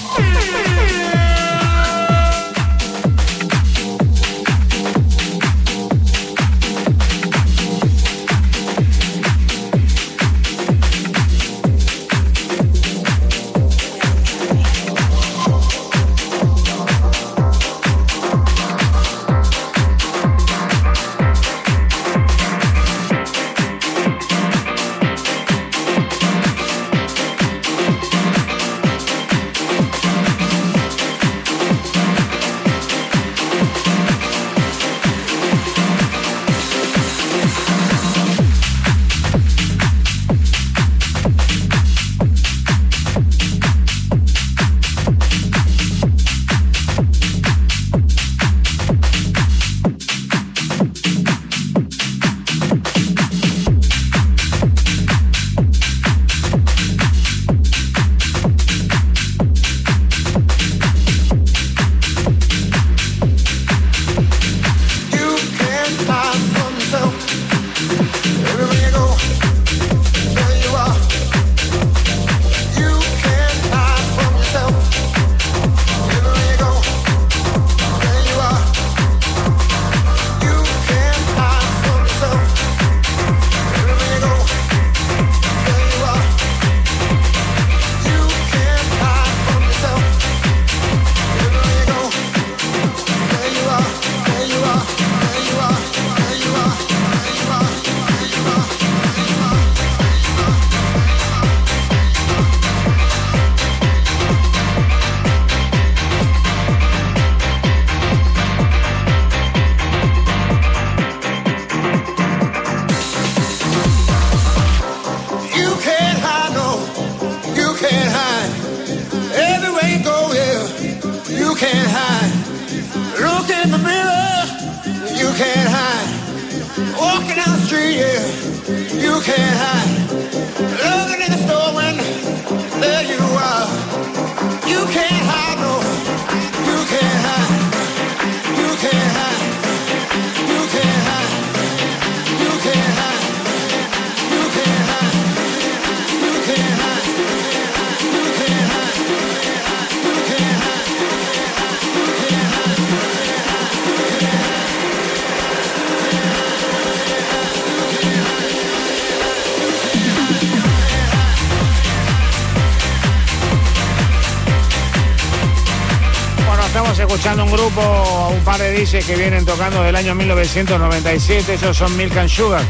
Un par de DJs que vienen tocando del año 1997. Ellos son Milk and Sugar.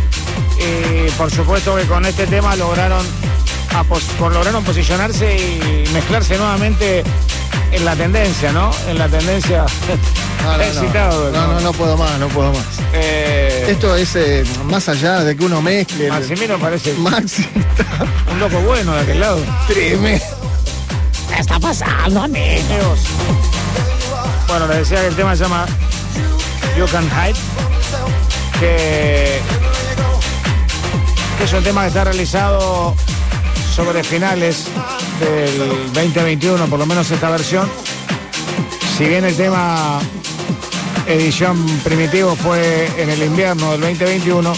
Y por supuesto que con este tema lograron, por- lograron posicionarse y mezclarse nuevamente en la tendencia, ¿no? En la tendencia. No, no, Excitado, no, no, no, puedo más, no puedo más. Eh, Esto es eh, más allá de que uno mezcle. Maximino parece Maxi un loco bueno de aquel lado. tremendo. ¿Qué está pasando, amigos? Bueno, les decía que el tema se llama You Can Hide, que, que es un tema que está realizado sobre finales del 2021, por lo menos esta versión. Si bien el tema edición primitivo fue en el invierno del 2021,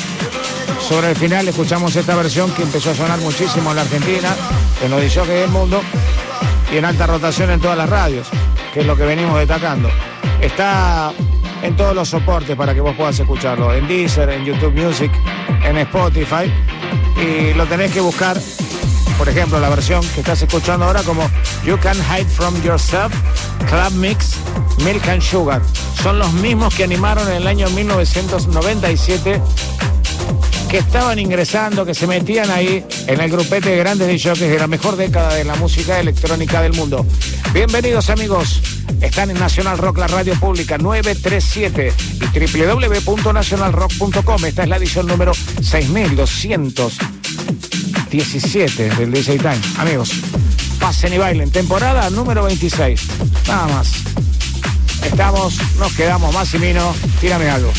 sobre el final escuchamos esta versión que empezó a sonar muchísimo en la Argentina, en los que del mundo y en alta rotación en todas las radios, que es lo que venimos destacando. Está en todos los soportes para que vos puedas escucharlo, en Deezer, en YouTube Music, en Spotify, y lo tenés que buscar, por ejemplo, la versión que estás escuchando ahora como You Can Hide From Yourself, Club Mix, Milk and Sugar. Son los mismos que animaron en el año 1997 que estaban ingresando, que se metían ahí en el grupete de grandes DJs de la mejor década de la música electrónica del mundo. Bienvenidos amigos, están en Nacional Rock, la radio pública 937 y www.nacionalrock.com. Esta es la edición número 6217 del DJ Time. Amigos, pasen y bailen. Temporada número 26. Nada más. Estamos, nos quedamos, Massimino, tírame algo.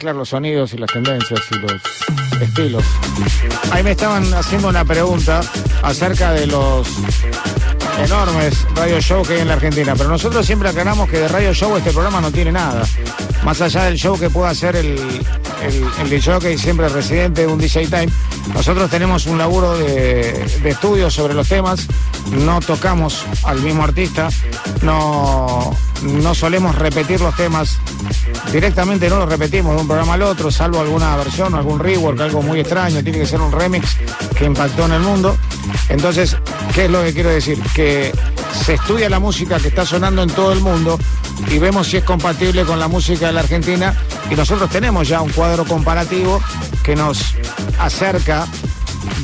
Mezclar los sonidos y las tendencias y los estilos. Ahí me estaban haciendo una pregunta acerca de los enormes radio show que hay en la Argentina, pero nosotros siempre aclaramos que de radio show este programa no tiene nada. Más allá del show que pueda hacer el, el, el DJ que siempre residente de un DJ Time, nosotros tenemos un laburo de, de estudio sobre los temas, no tocamos al mismo artista, no, no solemos repetir los temas. Directamente, no los repetimos de un programa al otro, salvo alguna versión, algún rework, algo muy extraño, tiene que ser un remix que impactó en el mundo. Entonces, ¿qué es lo que quiero decir? Que se estudia la música que está sonando en todo el mundo y vemos si es compatible con la música de la Argentina y nosotros tenemos ya un cuadro comparativo que nos acerca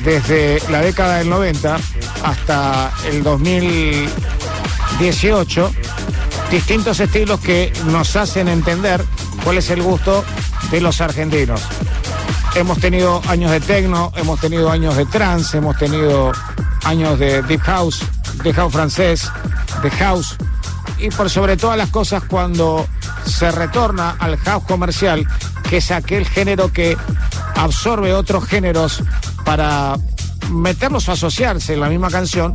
desde la década del 90 hasta el 2018 distintos estilos que nos hacen entender cuál es el gusto de los argentinos. Hemos tenido años de techno, hemos tenido años de trance, hemos tenido años de deep house, de house francés, de house y por sobre todas las cosas cuando se retorna al house comercial, que es aquel género que absorbe otros géneros para meterlos a asociarse en la misma canción,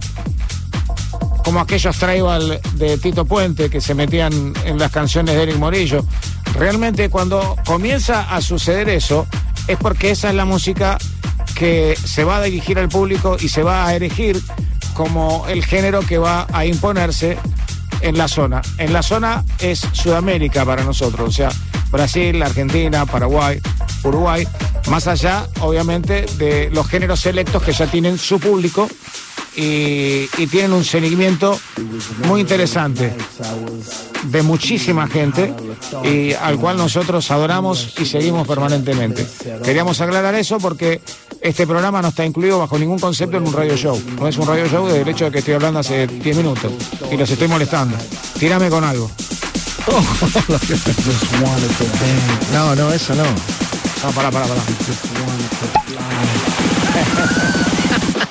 como aquellos tribal de Tito Puente que se metían en las canciones de Eric Morillo. Realmente cuando comienza a suceder eso es porque esa es la música que se va a dirigir al público y se va a erigir como el género que va a imponerse en la zona. En la zona es Sudamérica para nosotros, o sea, Brasil, Argentina, Paraguay, Uruguay, más allá, obviamente, de los géneros selectos que ya tienen su público y, y tienen un seguimiento muy interesante de muchísima gente y al cual nosotros adoramos y seguimos permanentemente. Queríamos aclarar eso porque este programa no está incluido bajo ningún concepto en un radio show. No es un radio show del hecho de que estoy hablando hace 10 minutos y los estoy molestando. Tírame con algo. No, no, eso no. No, pará, pará, pará.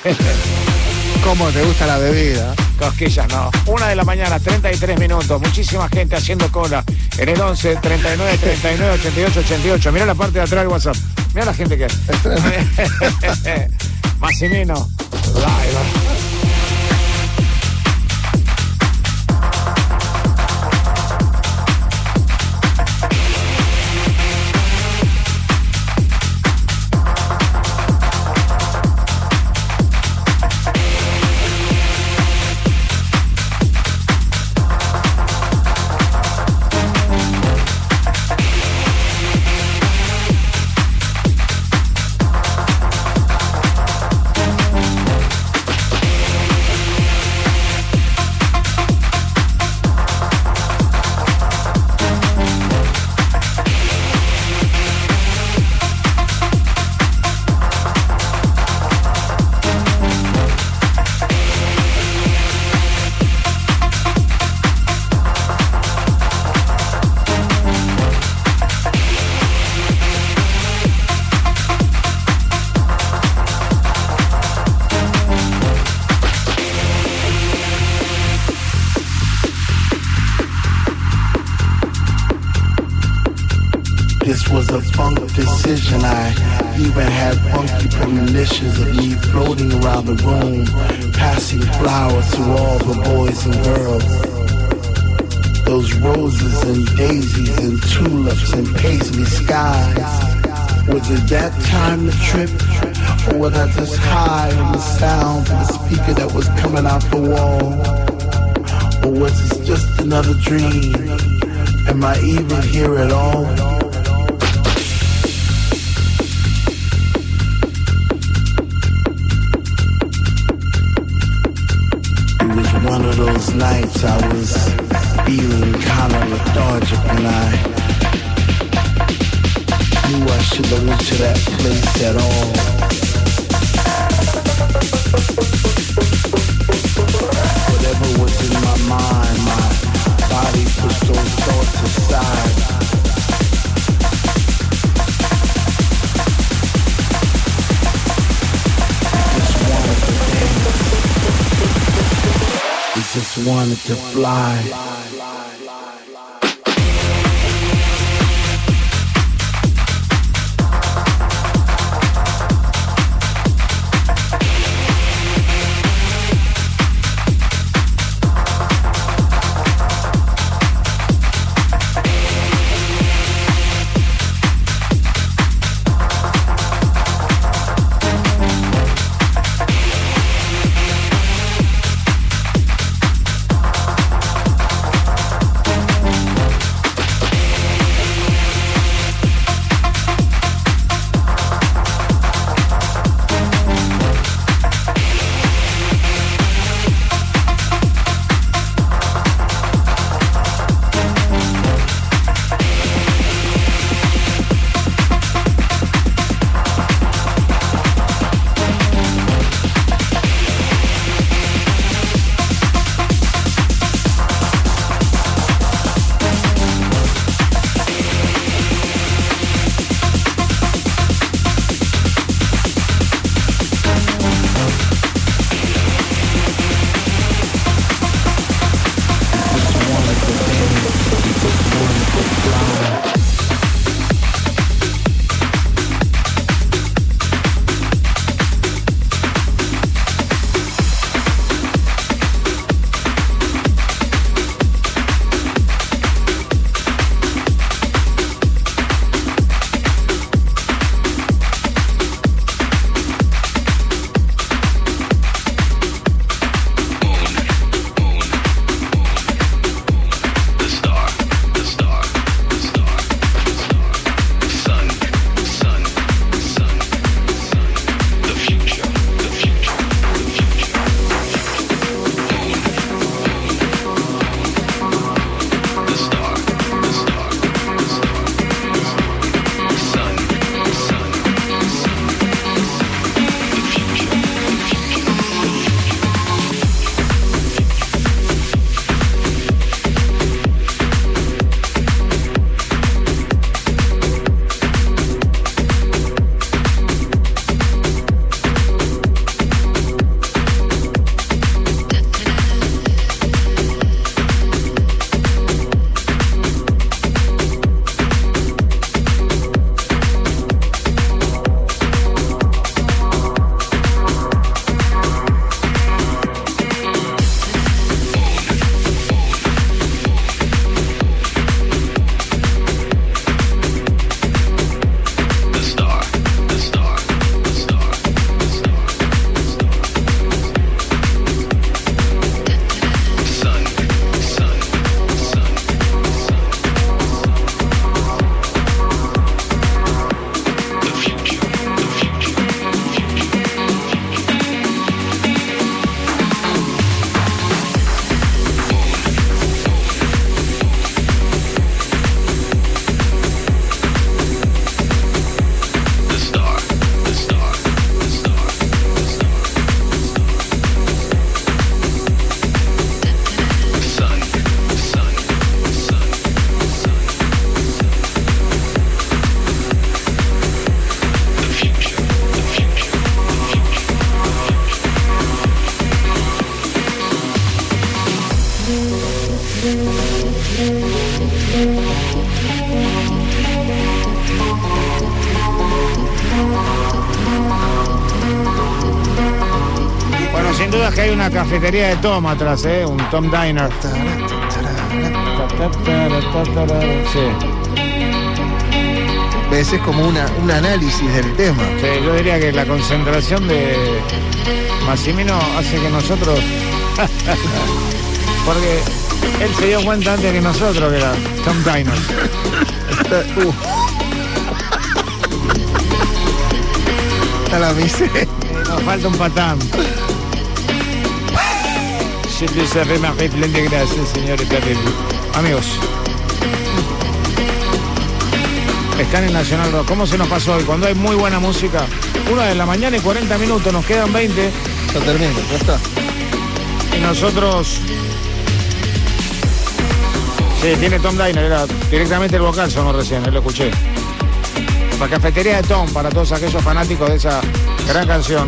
¿Cómo te gusta la bebida? Cosquillas, no. Una de la mañana, 33 minutos. Muchísima gente haciendo cola en el 11 39 39 88 88. Mira la parte de atrás del WhatsApp. Mira la gente que hay. Massimino. Live. Even had funky premonitions of me floating around the room, passing flowers to all the boys and girls. Those roses and daisies and tulips and paisley skies. Was it that time to trip? Or was I just high on the sound of the speaker that was coming out the wall? Or was this just another dream? Am I even here at all? Those nights I was feeling kind of lethargic and I knew I should have went to that place at all. Whatever was in my mind, my body pushed those thoughts aside. Wanted to fly. De Tom atrás, ¿eh? Un Tom Diner. Sí. ¿Ves? Es como una, un análisis del tema. Sí, yo diría que la concentración de Massimino hace que nosotros. Porque él se dio cuenta antes que nosotros que era Tom Diner. Está, uh. Está la miseria. Nos falta un patán. Amigos. Están en Nacional Rock. ¿Cómo se nos pasó hoy? Cuando hay muy buena música. Una de la mañana y 40 minutos, nos quedan 20. Ya termina, ya está. Y nosotros. Sí, tiene Tom Diner, era directamente el vocal, sonó recién, lo escuché. La cafetería de Tom, para todos aquellos fanáticos de esa gran canción.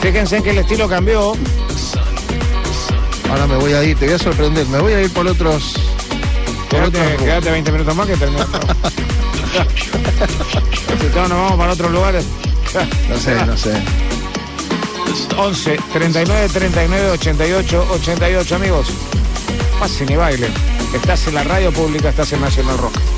Fíjense que el estilo cambió. Ahora me voy a ir, te voy a sorprender. Me voy a ir por otros. Por Quédate, otros quédate 20 minutos más que terminamos. si todos nos vamos para otros lugares. No sé, no sé. 11 39 39 88 88 amigos. Pasen y bailen. Estás en la radio pública, estás en Nacional Rock.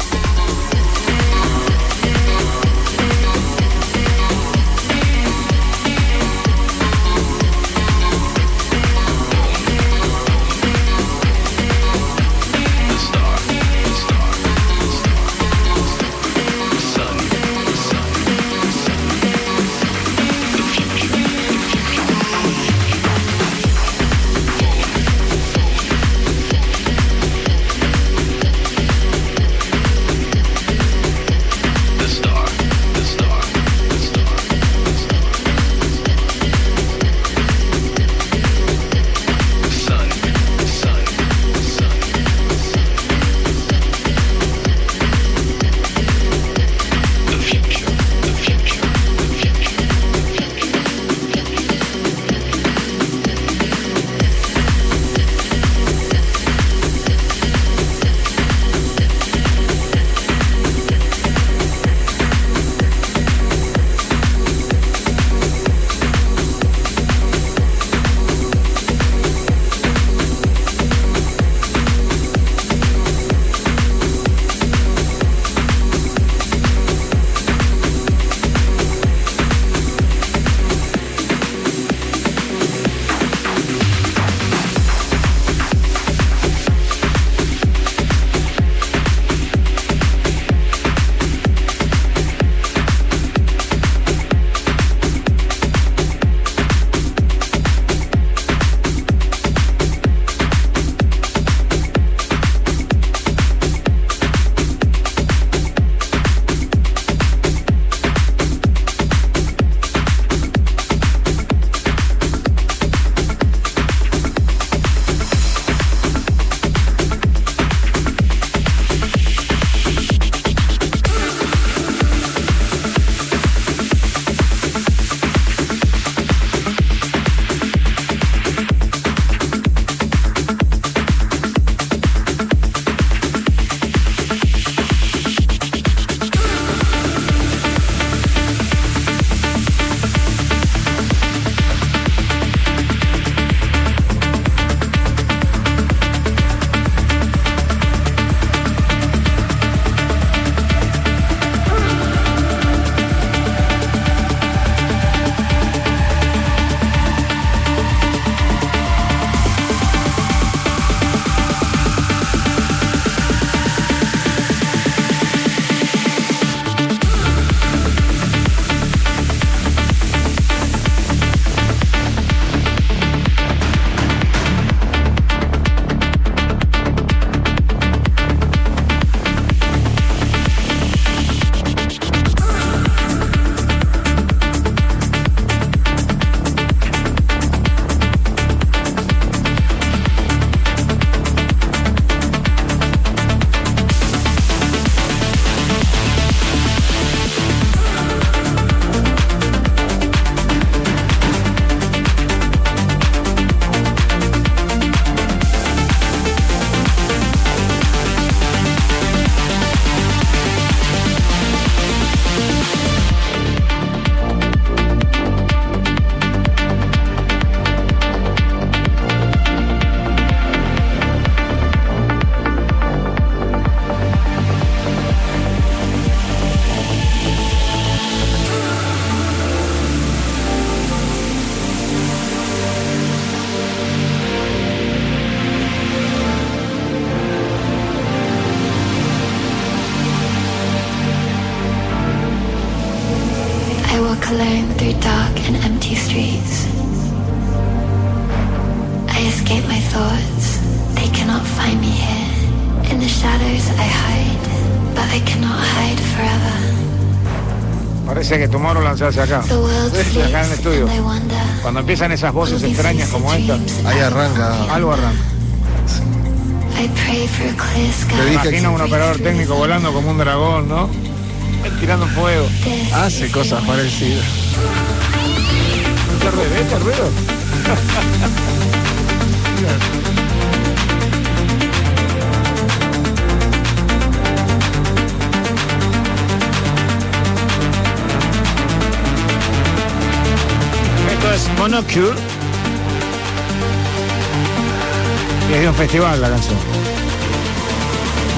Se hace acá. Acá en el estudio. Cuando empiezan esas voces extrañas como esta, Ahí arranca. algo arranca. Me imagino un operador técnico volando como un dragón, ¿no? Tirando fuego. Hace cosas parecidas. ¿Este ruido? ¿Este ruido? Monocure. Y es de un festival la canción.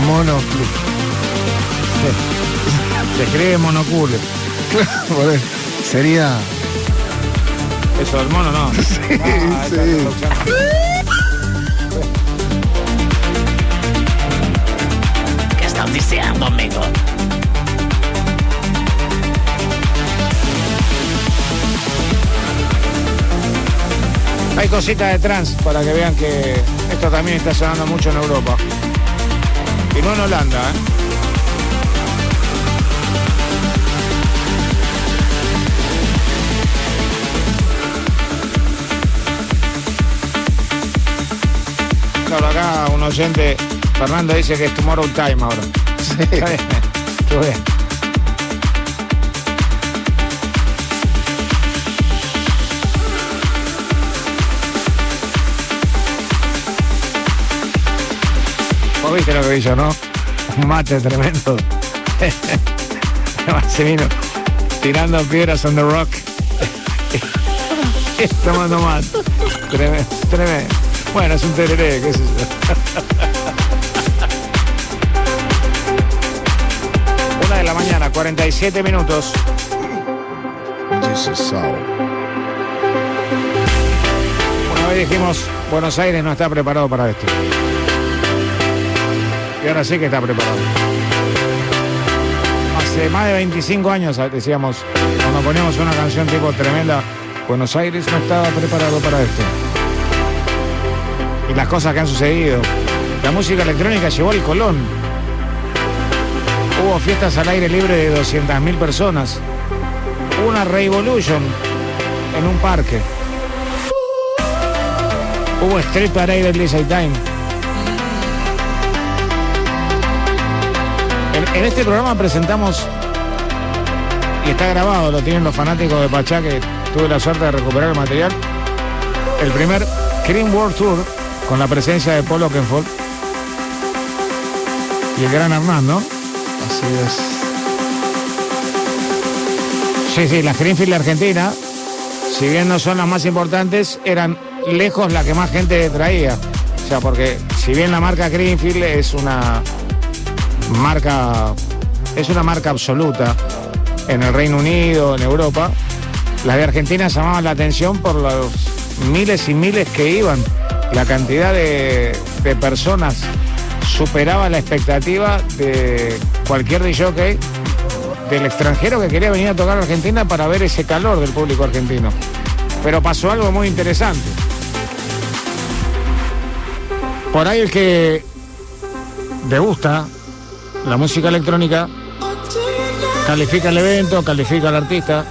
Monoclub. Se escribe Monocule. Por eso. Sería. Eso del mono no. Sí, Ah, sí. ¿Qué estás diciendo, amigo? Hay cositas de trans para que vean que esto también está sonando mucho en Europa. Y no en Holanda, ¿eh? Claro, acá un oyente, Fernando dice que es Tomorrow Time ahora. Sí. Está bien. Viste lo que hizo, ¿no? Un mate tremendo. Se vino tirando piedras on the rock. Tomando mate. Tremendo, tremendo. Bueno, es un tereré, qué sé yo. Una de la mañana, 47 minutos. Jesus. Una vez dijimos, Buenos Aires no está preparado para esto. Y ahora sí que está preparado. Hace más de 25 años decíamos, cuando poníamos una canción tipo tremenda, Buenos Aires no estaba preparado para esto. Y las cosas que han sucedido. La música electrónica llevó al Colón. Hubo fiestas al aire libre de 200.000 personas. Hubo una Revolution en un parque. Hubo Street Parade del DJ Time. En, en este programa presentamos, y está grabado, lo tienen los fanáticos de Pachá, que tuve la suerte de recuperar el material, el primer Cream World Tour con la presencia de Paul Oakenfold y el gran Hernando. Así es. Sí, sí, las Greenfield Argentina, si bien no son las más importantes, eran lejos la que más gente traía. O sea, porque si bien la marca Greenfield es una marca, es una marca absoluta en el Reino Unido, en Europa, las de Argentina llamaban la atención por los miles y miles que iban. La cantidad de, de personas superaba la expectativa de cualquier DJ del extranjero que quería venir a tocar a Argentina para ver ese calor del público argentino. Pero pasó algo muy interesante. Por ahí el que le gusta la música electrónica califica el evento, califica al artista,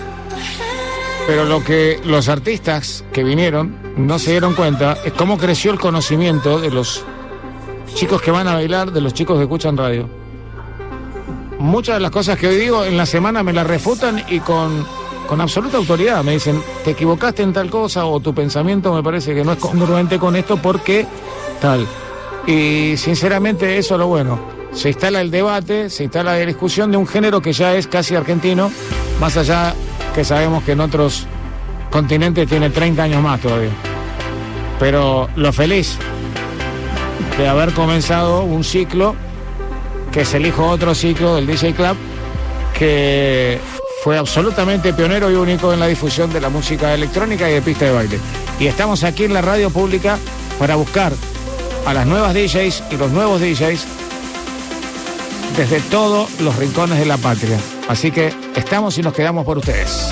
pero lo que los artistas que vinieron no se dieron cuenta es cómo creció el conocimiento de los chicos que van a bailar, de los chicos que escuchan radio. Muchas de las cosas que hoy digo en la semana me las refutan y con, con absoluta autoridad. Me dicen, te equivocaste en tal cosa o tu pensamiento me parece que no es congruente con esto porque tal. Y sinceramente eso es lo bueno. Se instala el debate, se instala la discusión de un género que ya es casi argentino, más allá que sabemos que en otros continentes tiene 30 años más todavía. Pero lo feliz de haber comenzado un ciclo que es el hijo otro ciclo del DJ Club que fue absolutamente pionero y único en la difusión de la música electrónica y de pista de baile. Y estamos aquí en la radio pública para buscar a las nuevas DJs y los nuevos DJs desde todos los rincones de la patria. Así que estamos y nos quedamos por ustedes.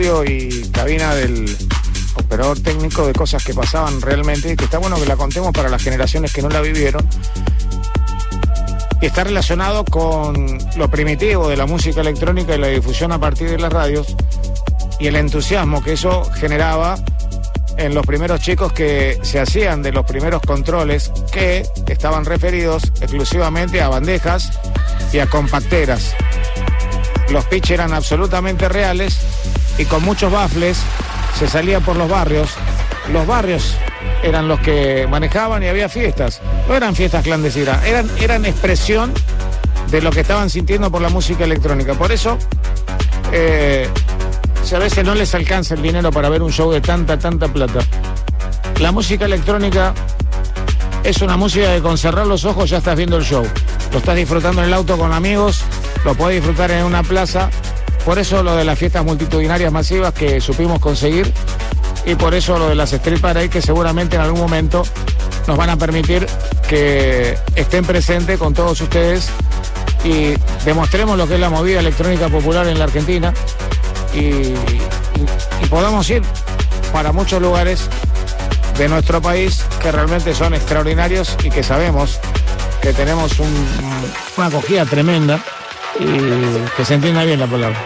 Y cabina del operador técnico de cosas que pasaban realmente y que está bueno que la contemos para las generaciones que no la vivieron. Y está relacionado con lo primitivo de la música electrónica y la difusión a partir de las radios y el entusiasmo que eso generaba en los primeros chicos que se hacían de los primeros controles que estaban referidos exclusivamente a bandejas y a compacteras. Los pitch eran absolutamente reales y con muchos baffles se salía por los barrios. Los barrios eran los que manejaban y había fiestas. No eran fiestas clandestinas, eran, eran expresión de lo que estaban sintiendo por la música electrónica. Por eso, eh, si a veces no les alcanza el dinero para ver un show de tanta, tanta plata, la música electrónica es una música que con cerrar los ojos ya estás viendo el show. Lo estás disfrutando en el auto con amigos, lo puedes disfrutar en una plaza. Por eso lo de las fiestas multitudinarias masivas que supimos conseguir y por eso lo de las Street Parade que seguramente en algún momento nos van a permitir que estén presentes con todos ustedes y demostremos lo que es la movida electrónica popular en la Argentina y, y- podamos ir para muchos lugares de nuestro país que realmente son extraordinarios y que sabemos que tenemos un- una acogida tremenda y que se entienda bien la palabra.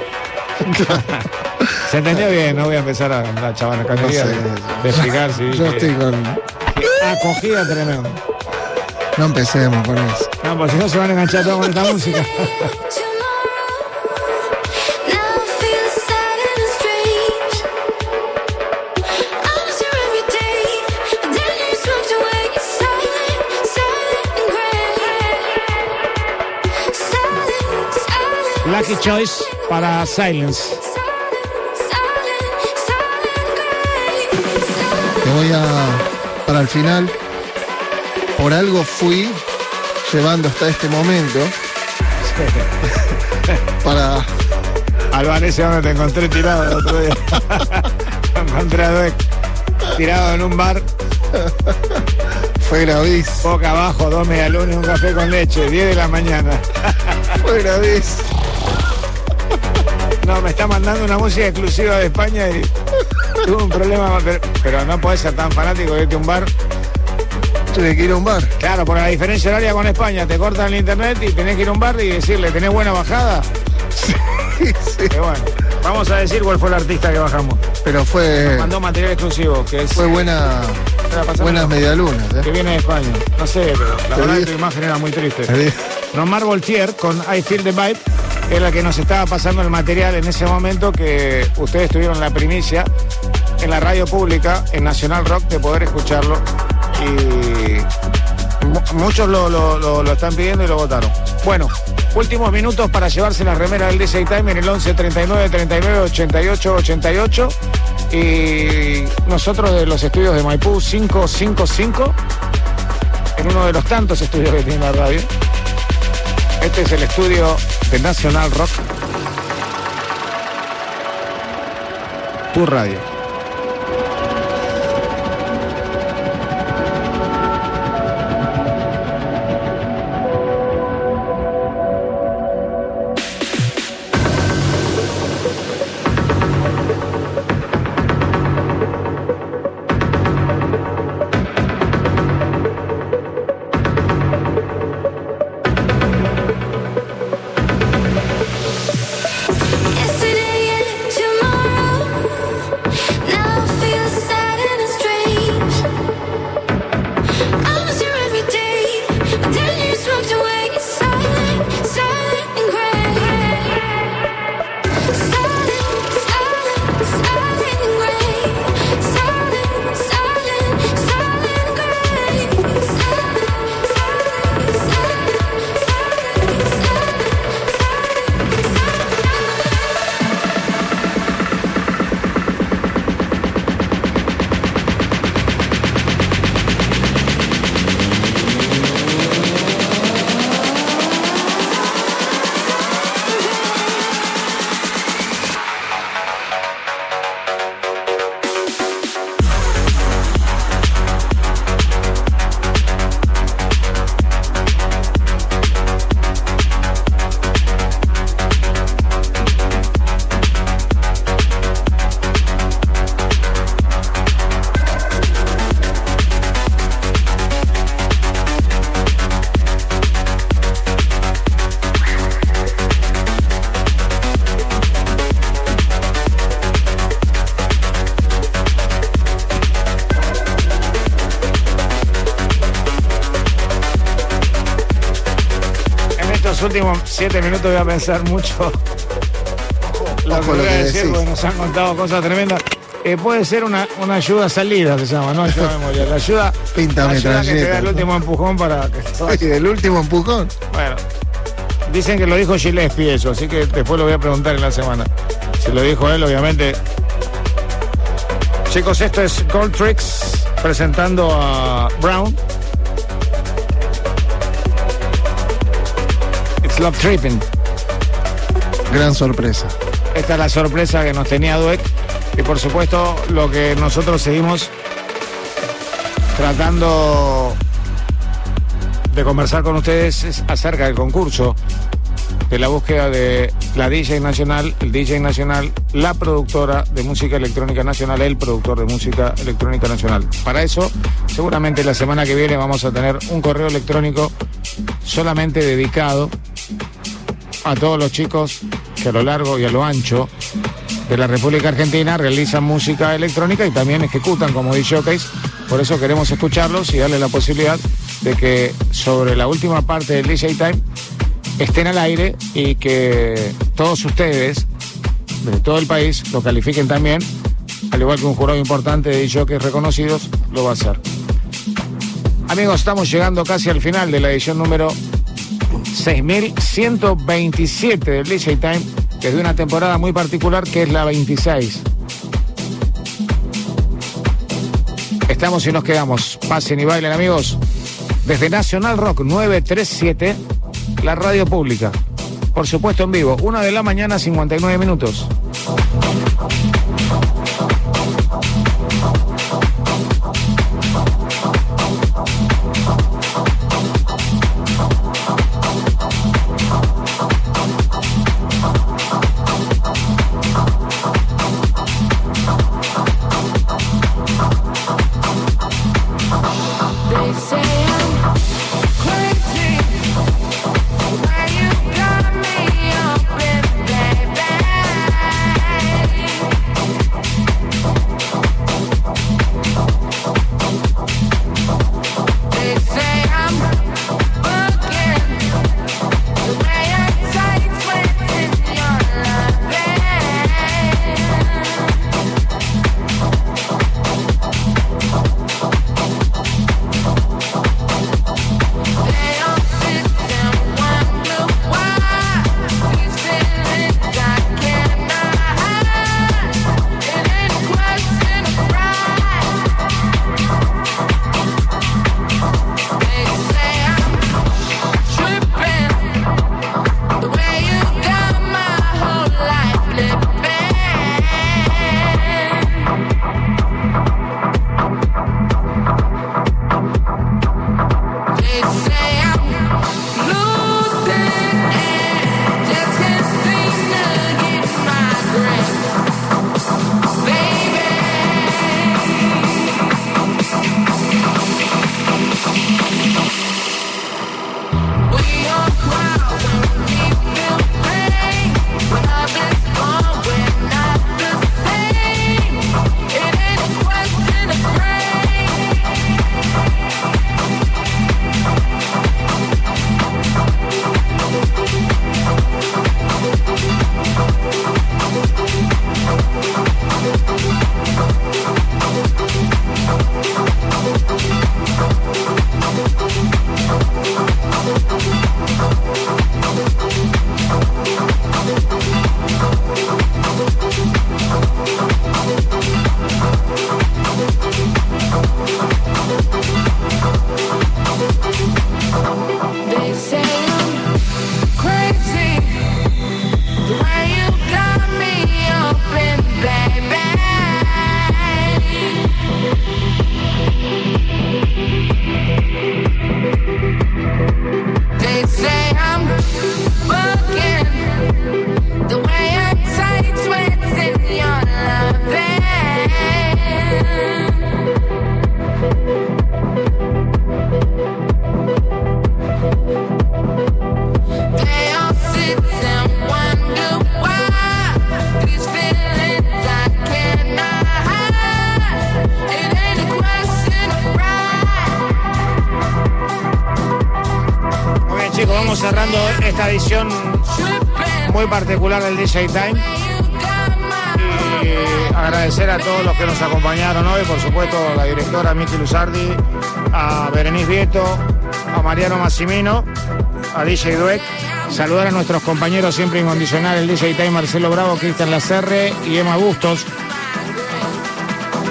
se entendió bien, no voy a empezar a la chabanacanería No sé. de, de explicar si Yo estoy con. acogida tremenda. No empecemos con eso. No, pues si no se van a enganchar todos con esta música. Lucky Choice para Silence. Te voy a. Para el final. Por algo fui llevando hasta este momento. para. Álvarez, ese donde te encontré tirado el otro día. Encontré a Dueck tirado en un bar. Fue gravis. Boca abajo, dos medialunes, un café con leche, 10 de la mañana. Fue gravis. No, me está mandando una música exclusiva de España y tuve un problema, pero, pero no podés ser tan fanático de irte a un bar. Tuve que ir a un bar. Claro, por la diferencia horaria con España, te cortan el internet y tenés que ir a un bar y decirle, ¿tenés buena bajada? Qué bueno. Vamos a decir cuál fue el artista que bajamos. Pero fue. Mandó material exclusivo, que es... Fue buena. Buenas medialunas, Que ¿eh? viene de España. No sé, pero la verdad que tu imagen era muy triste. Nomar Voltier con I Feel the Vibe, es la que nos estaba pasando el material en ese momento que ustedes tuvieron la primicia en la radio pública, en Nacional Rock, de poder escucharlo. Y mu- muchos lo, lo- lo- lo están pidiendo y lo votaron. Bueno, últimos minutos para llevarse la remera del DJ Time en el 11 39 39 88 88. Y nosotros de los estudios de Maipú 555 en uno de los tantos estudios que tiene la radio. Este es el estudio de National Rock. Tu radio. Últimos siete minutos voy a pensar mucho lo que voy a que decir decís. porque nos han contado cosas tremendas. Eh, puede ser una, una ayuda salida, se llama, no ayuda a memoria. La ayuda, Pinta la ayuda que te da el último empujón para que Oye, el último empujón. Bueno, dicen que lo dijo Gillespie eso, así que después lo voy a preguntar en la semana. Si lo dijo él, obviamente. Chicos, esto es Gold Tricks presentando a Brown. Love Tripping. Gran sorpresa. Esta es la sorpresa que nos tenía Dueck. Y por supuesto, lo que nosotros seguimos tratando de conversar con ustedes es acerca del concurso, de la búsqueda de la DJ Nacional, el DJ Nacional, la productora de música electrónica nacional, el productor de música electrónica nacional. Para eso, seguramente la semana que viene vamos a tener un correo electrónico solamente dedicado a todos los chicos que a lo largo y a lo ancho de la República Argentina realizan música electrónica y también ejecutan como DJs. Por eso queremos escucharlos y darle la posibilidad de que sobre la última parte del DJ Time estén al aire y que todos ustedes de todo el país lo califiquen también, al igual que un jurado importante de DJs reconocidos, lo va a hacer. Amigos, estamos llegando casi al final de la edición número 6127 del DJ Time, que es de una temporada muy particular que es la 26. Estamos y nos quedamos. Pasen y bailen, amigos. Desde Nacional Rock 937, la radio pública. Por supuesto en vivo, una de la mañana, 59 minutos. Particular del DJ Time. Y agradecer a todos los que nos acompañaron hoy, por supuesto a la directora Miki Luzardi, a Berenice Vieto, a Mariano Massimino, a DJ Dueck. Saludar a nuestros compañeros siempre incondicional, el DJ Time Marcelo Bravo, Cristian Lacerre y Emma Bustos.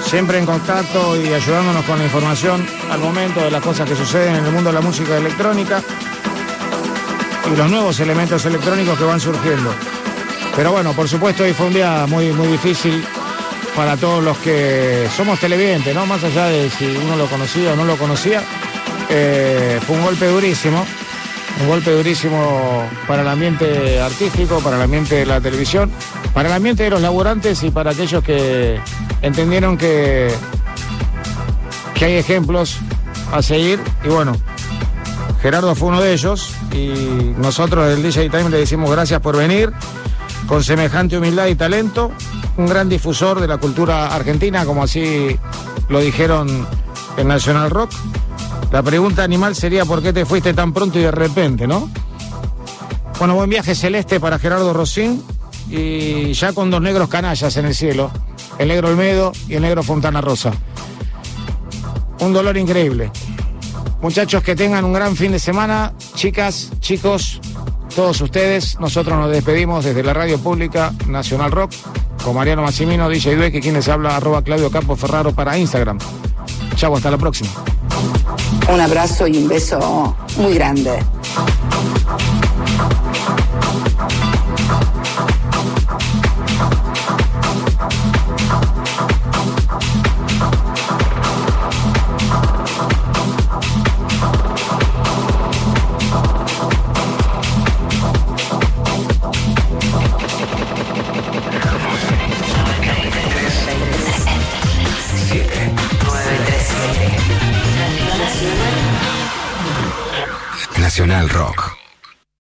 Siempre en contacto y ayudándonos con la información al momento de las cosas que suceden en el mundo de la música electrónica y los nuevos elementos electrónicos que van surgiendo. Pero bueno, por supuesto hoy fue un día muy, muy difícil para todos los que somos televidentes, ¿no? Más allá de si uno lo conocía o no lo conocía, eh, fue un golpe durísimo, un golpe durísimo para el ambiente artístico, para el ambiente de la televisión, para el ambiente de los laburantes y para aquellos que entendieron que, que hay ejemplos a seguir y bueno, Gerardo fue uno de ellos y nosotros del DJ Time le decimos gracias por venir con semejante humildad y talento, un gran difusor de la cultura argentina, como así lo dijeron en National Rock. La pregunta animal sería por qué te fuiste tan pronto y de repente, ¿no? Bueno, buen viaje celeste para Gerardo Rosín y ya con dos negros canallas en el cielo, el negro Olmedo y el negro Fontana Rosa. Un dolor increíble. Muchachos, que tengan un gran fin de semana. Chicas, chicos, todos ustedes, nosotros nos despedimos desde la radio pública Nacional Rock con Mariano Massimino, DJ Dueck y quien les habla, arroba Claudio Campos Ferraro para Instagram. Chau, hasta la próxima. Un abrazo y un beso muy grande.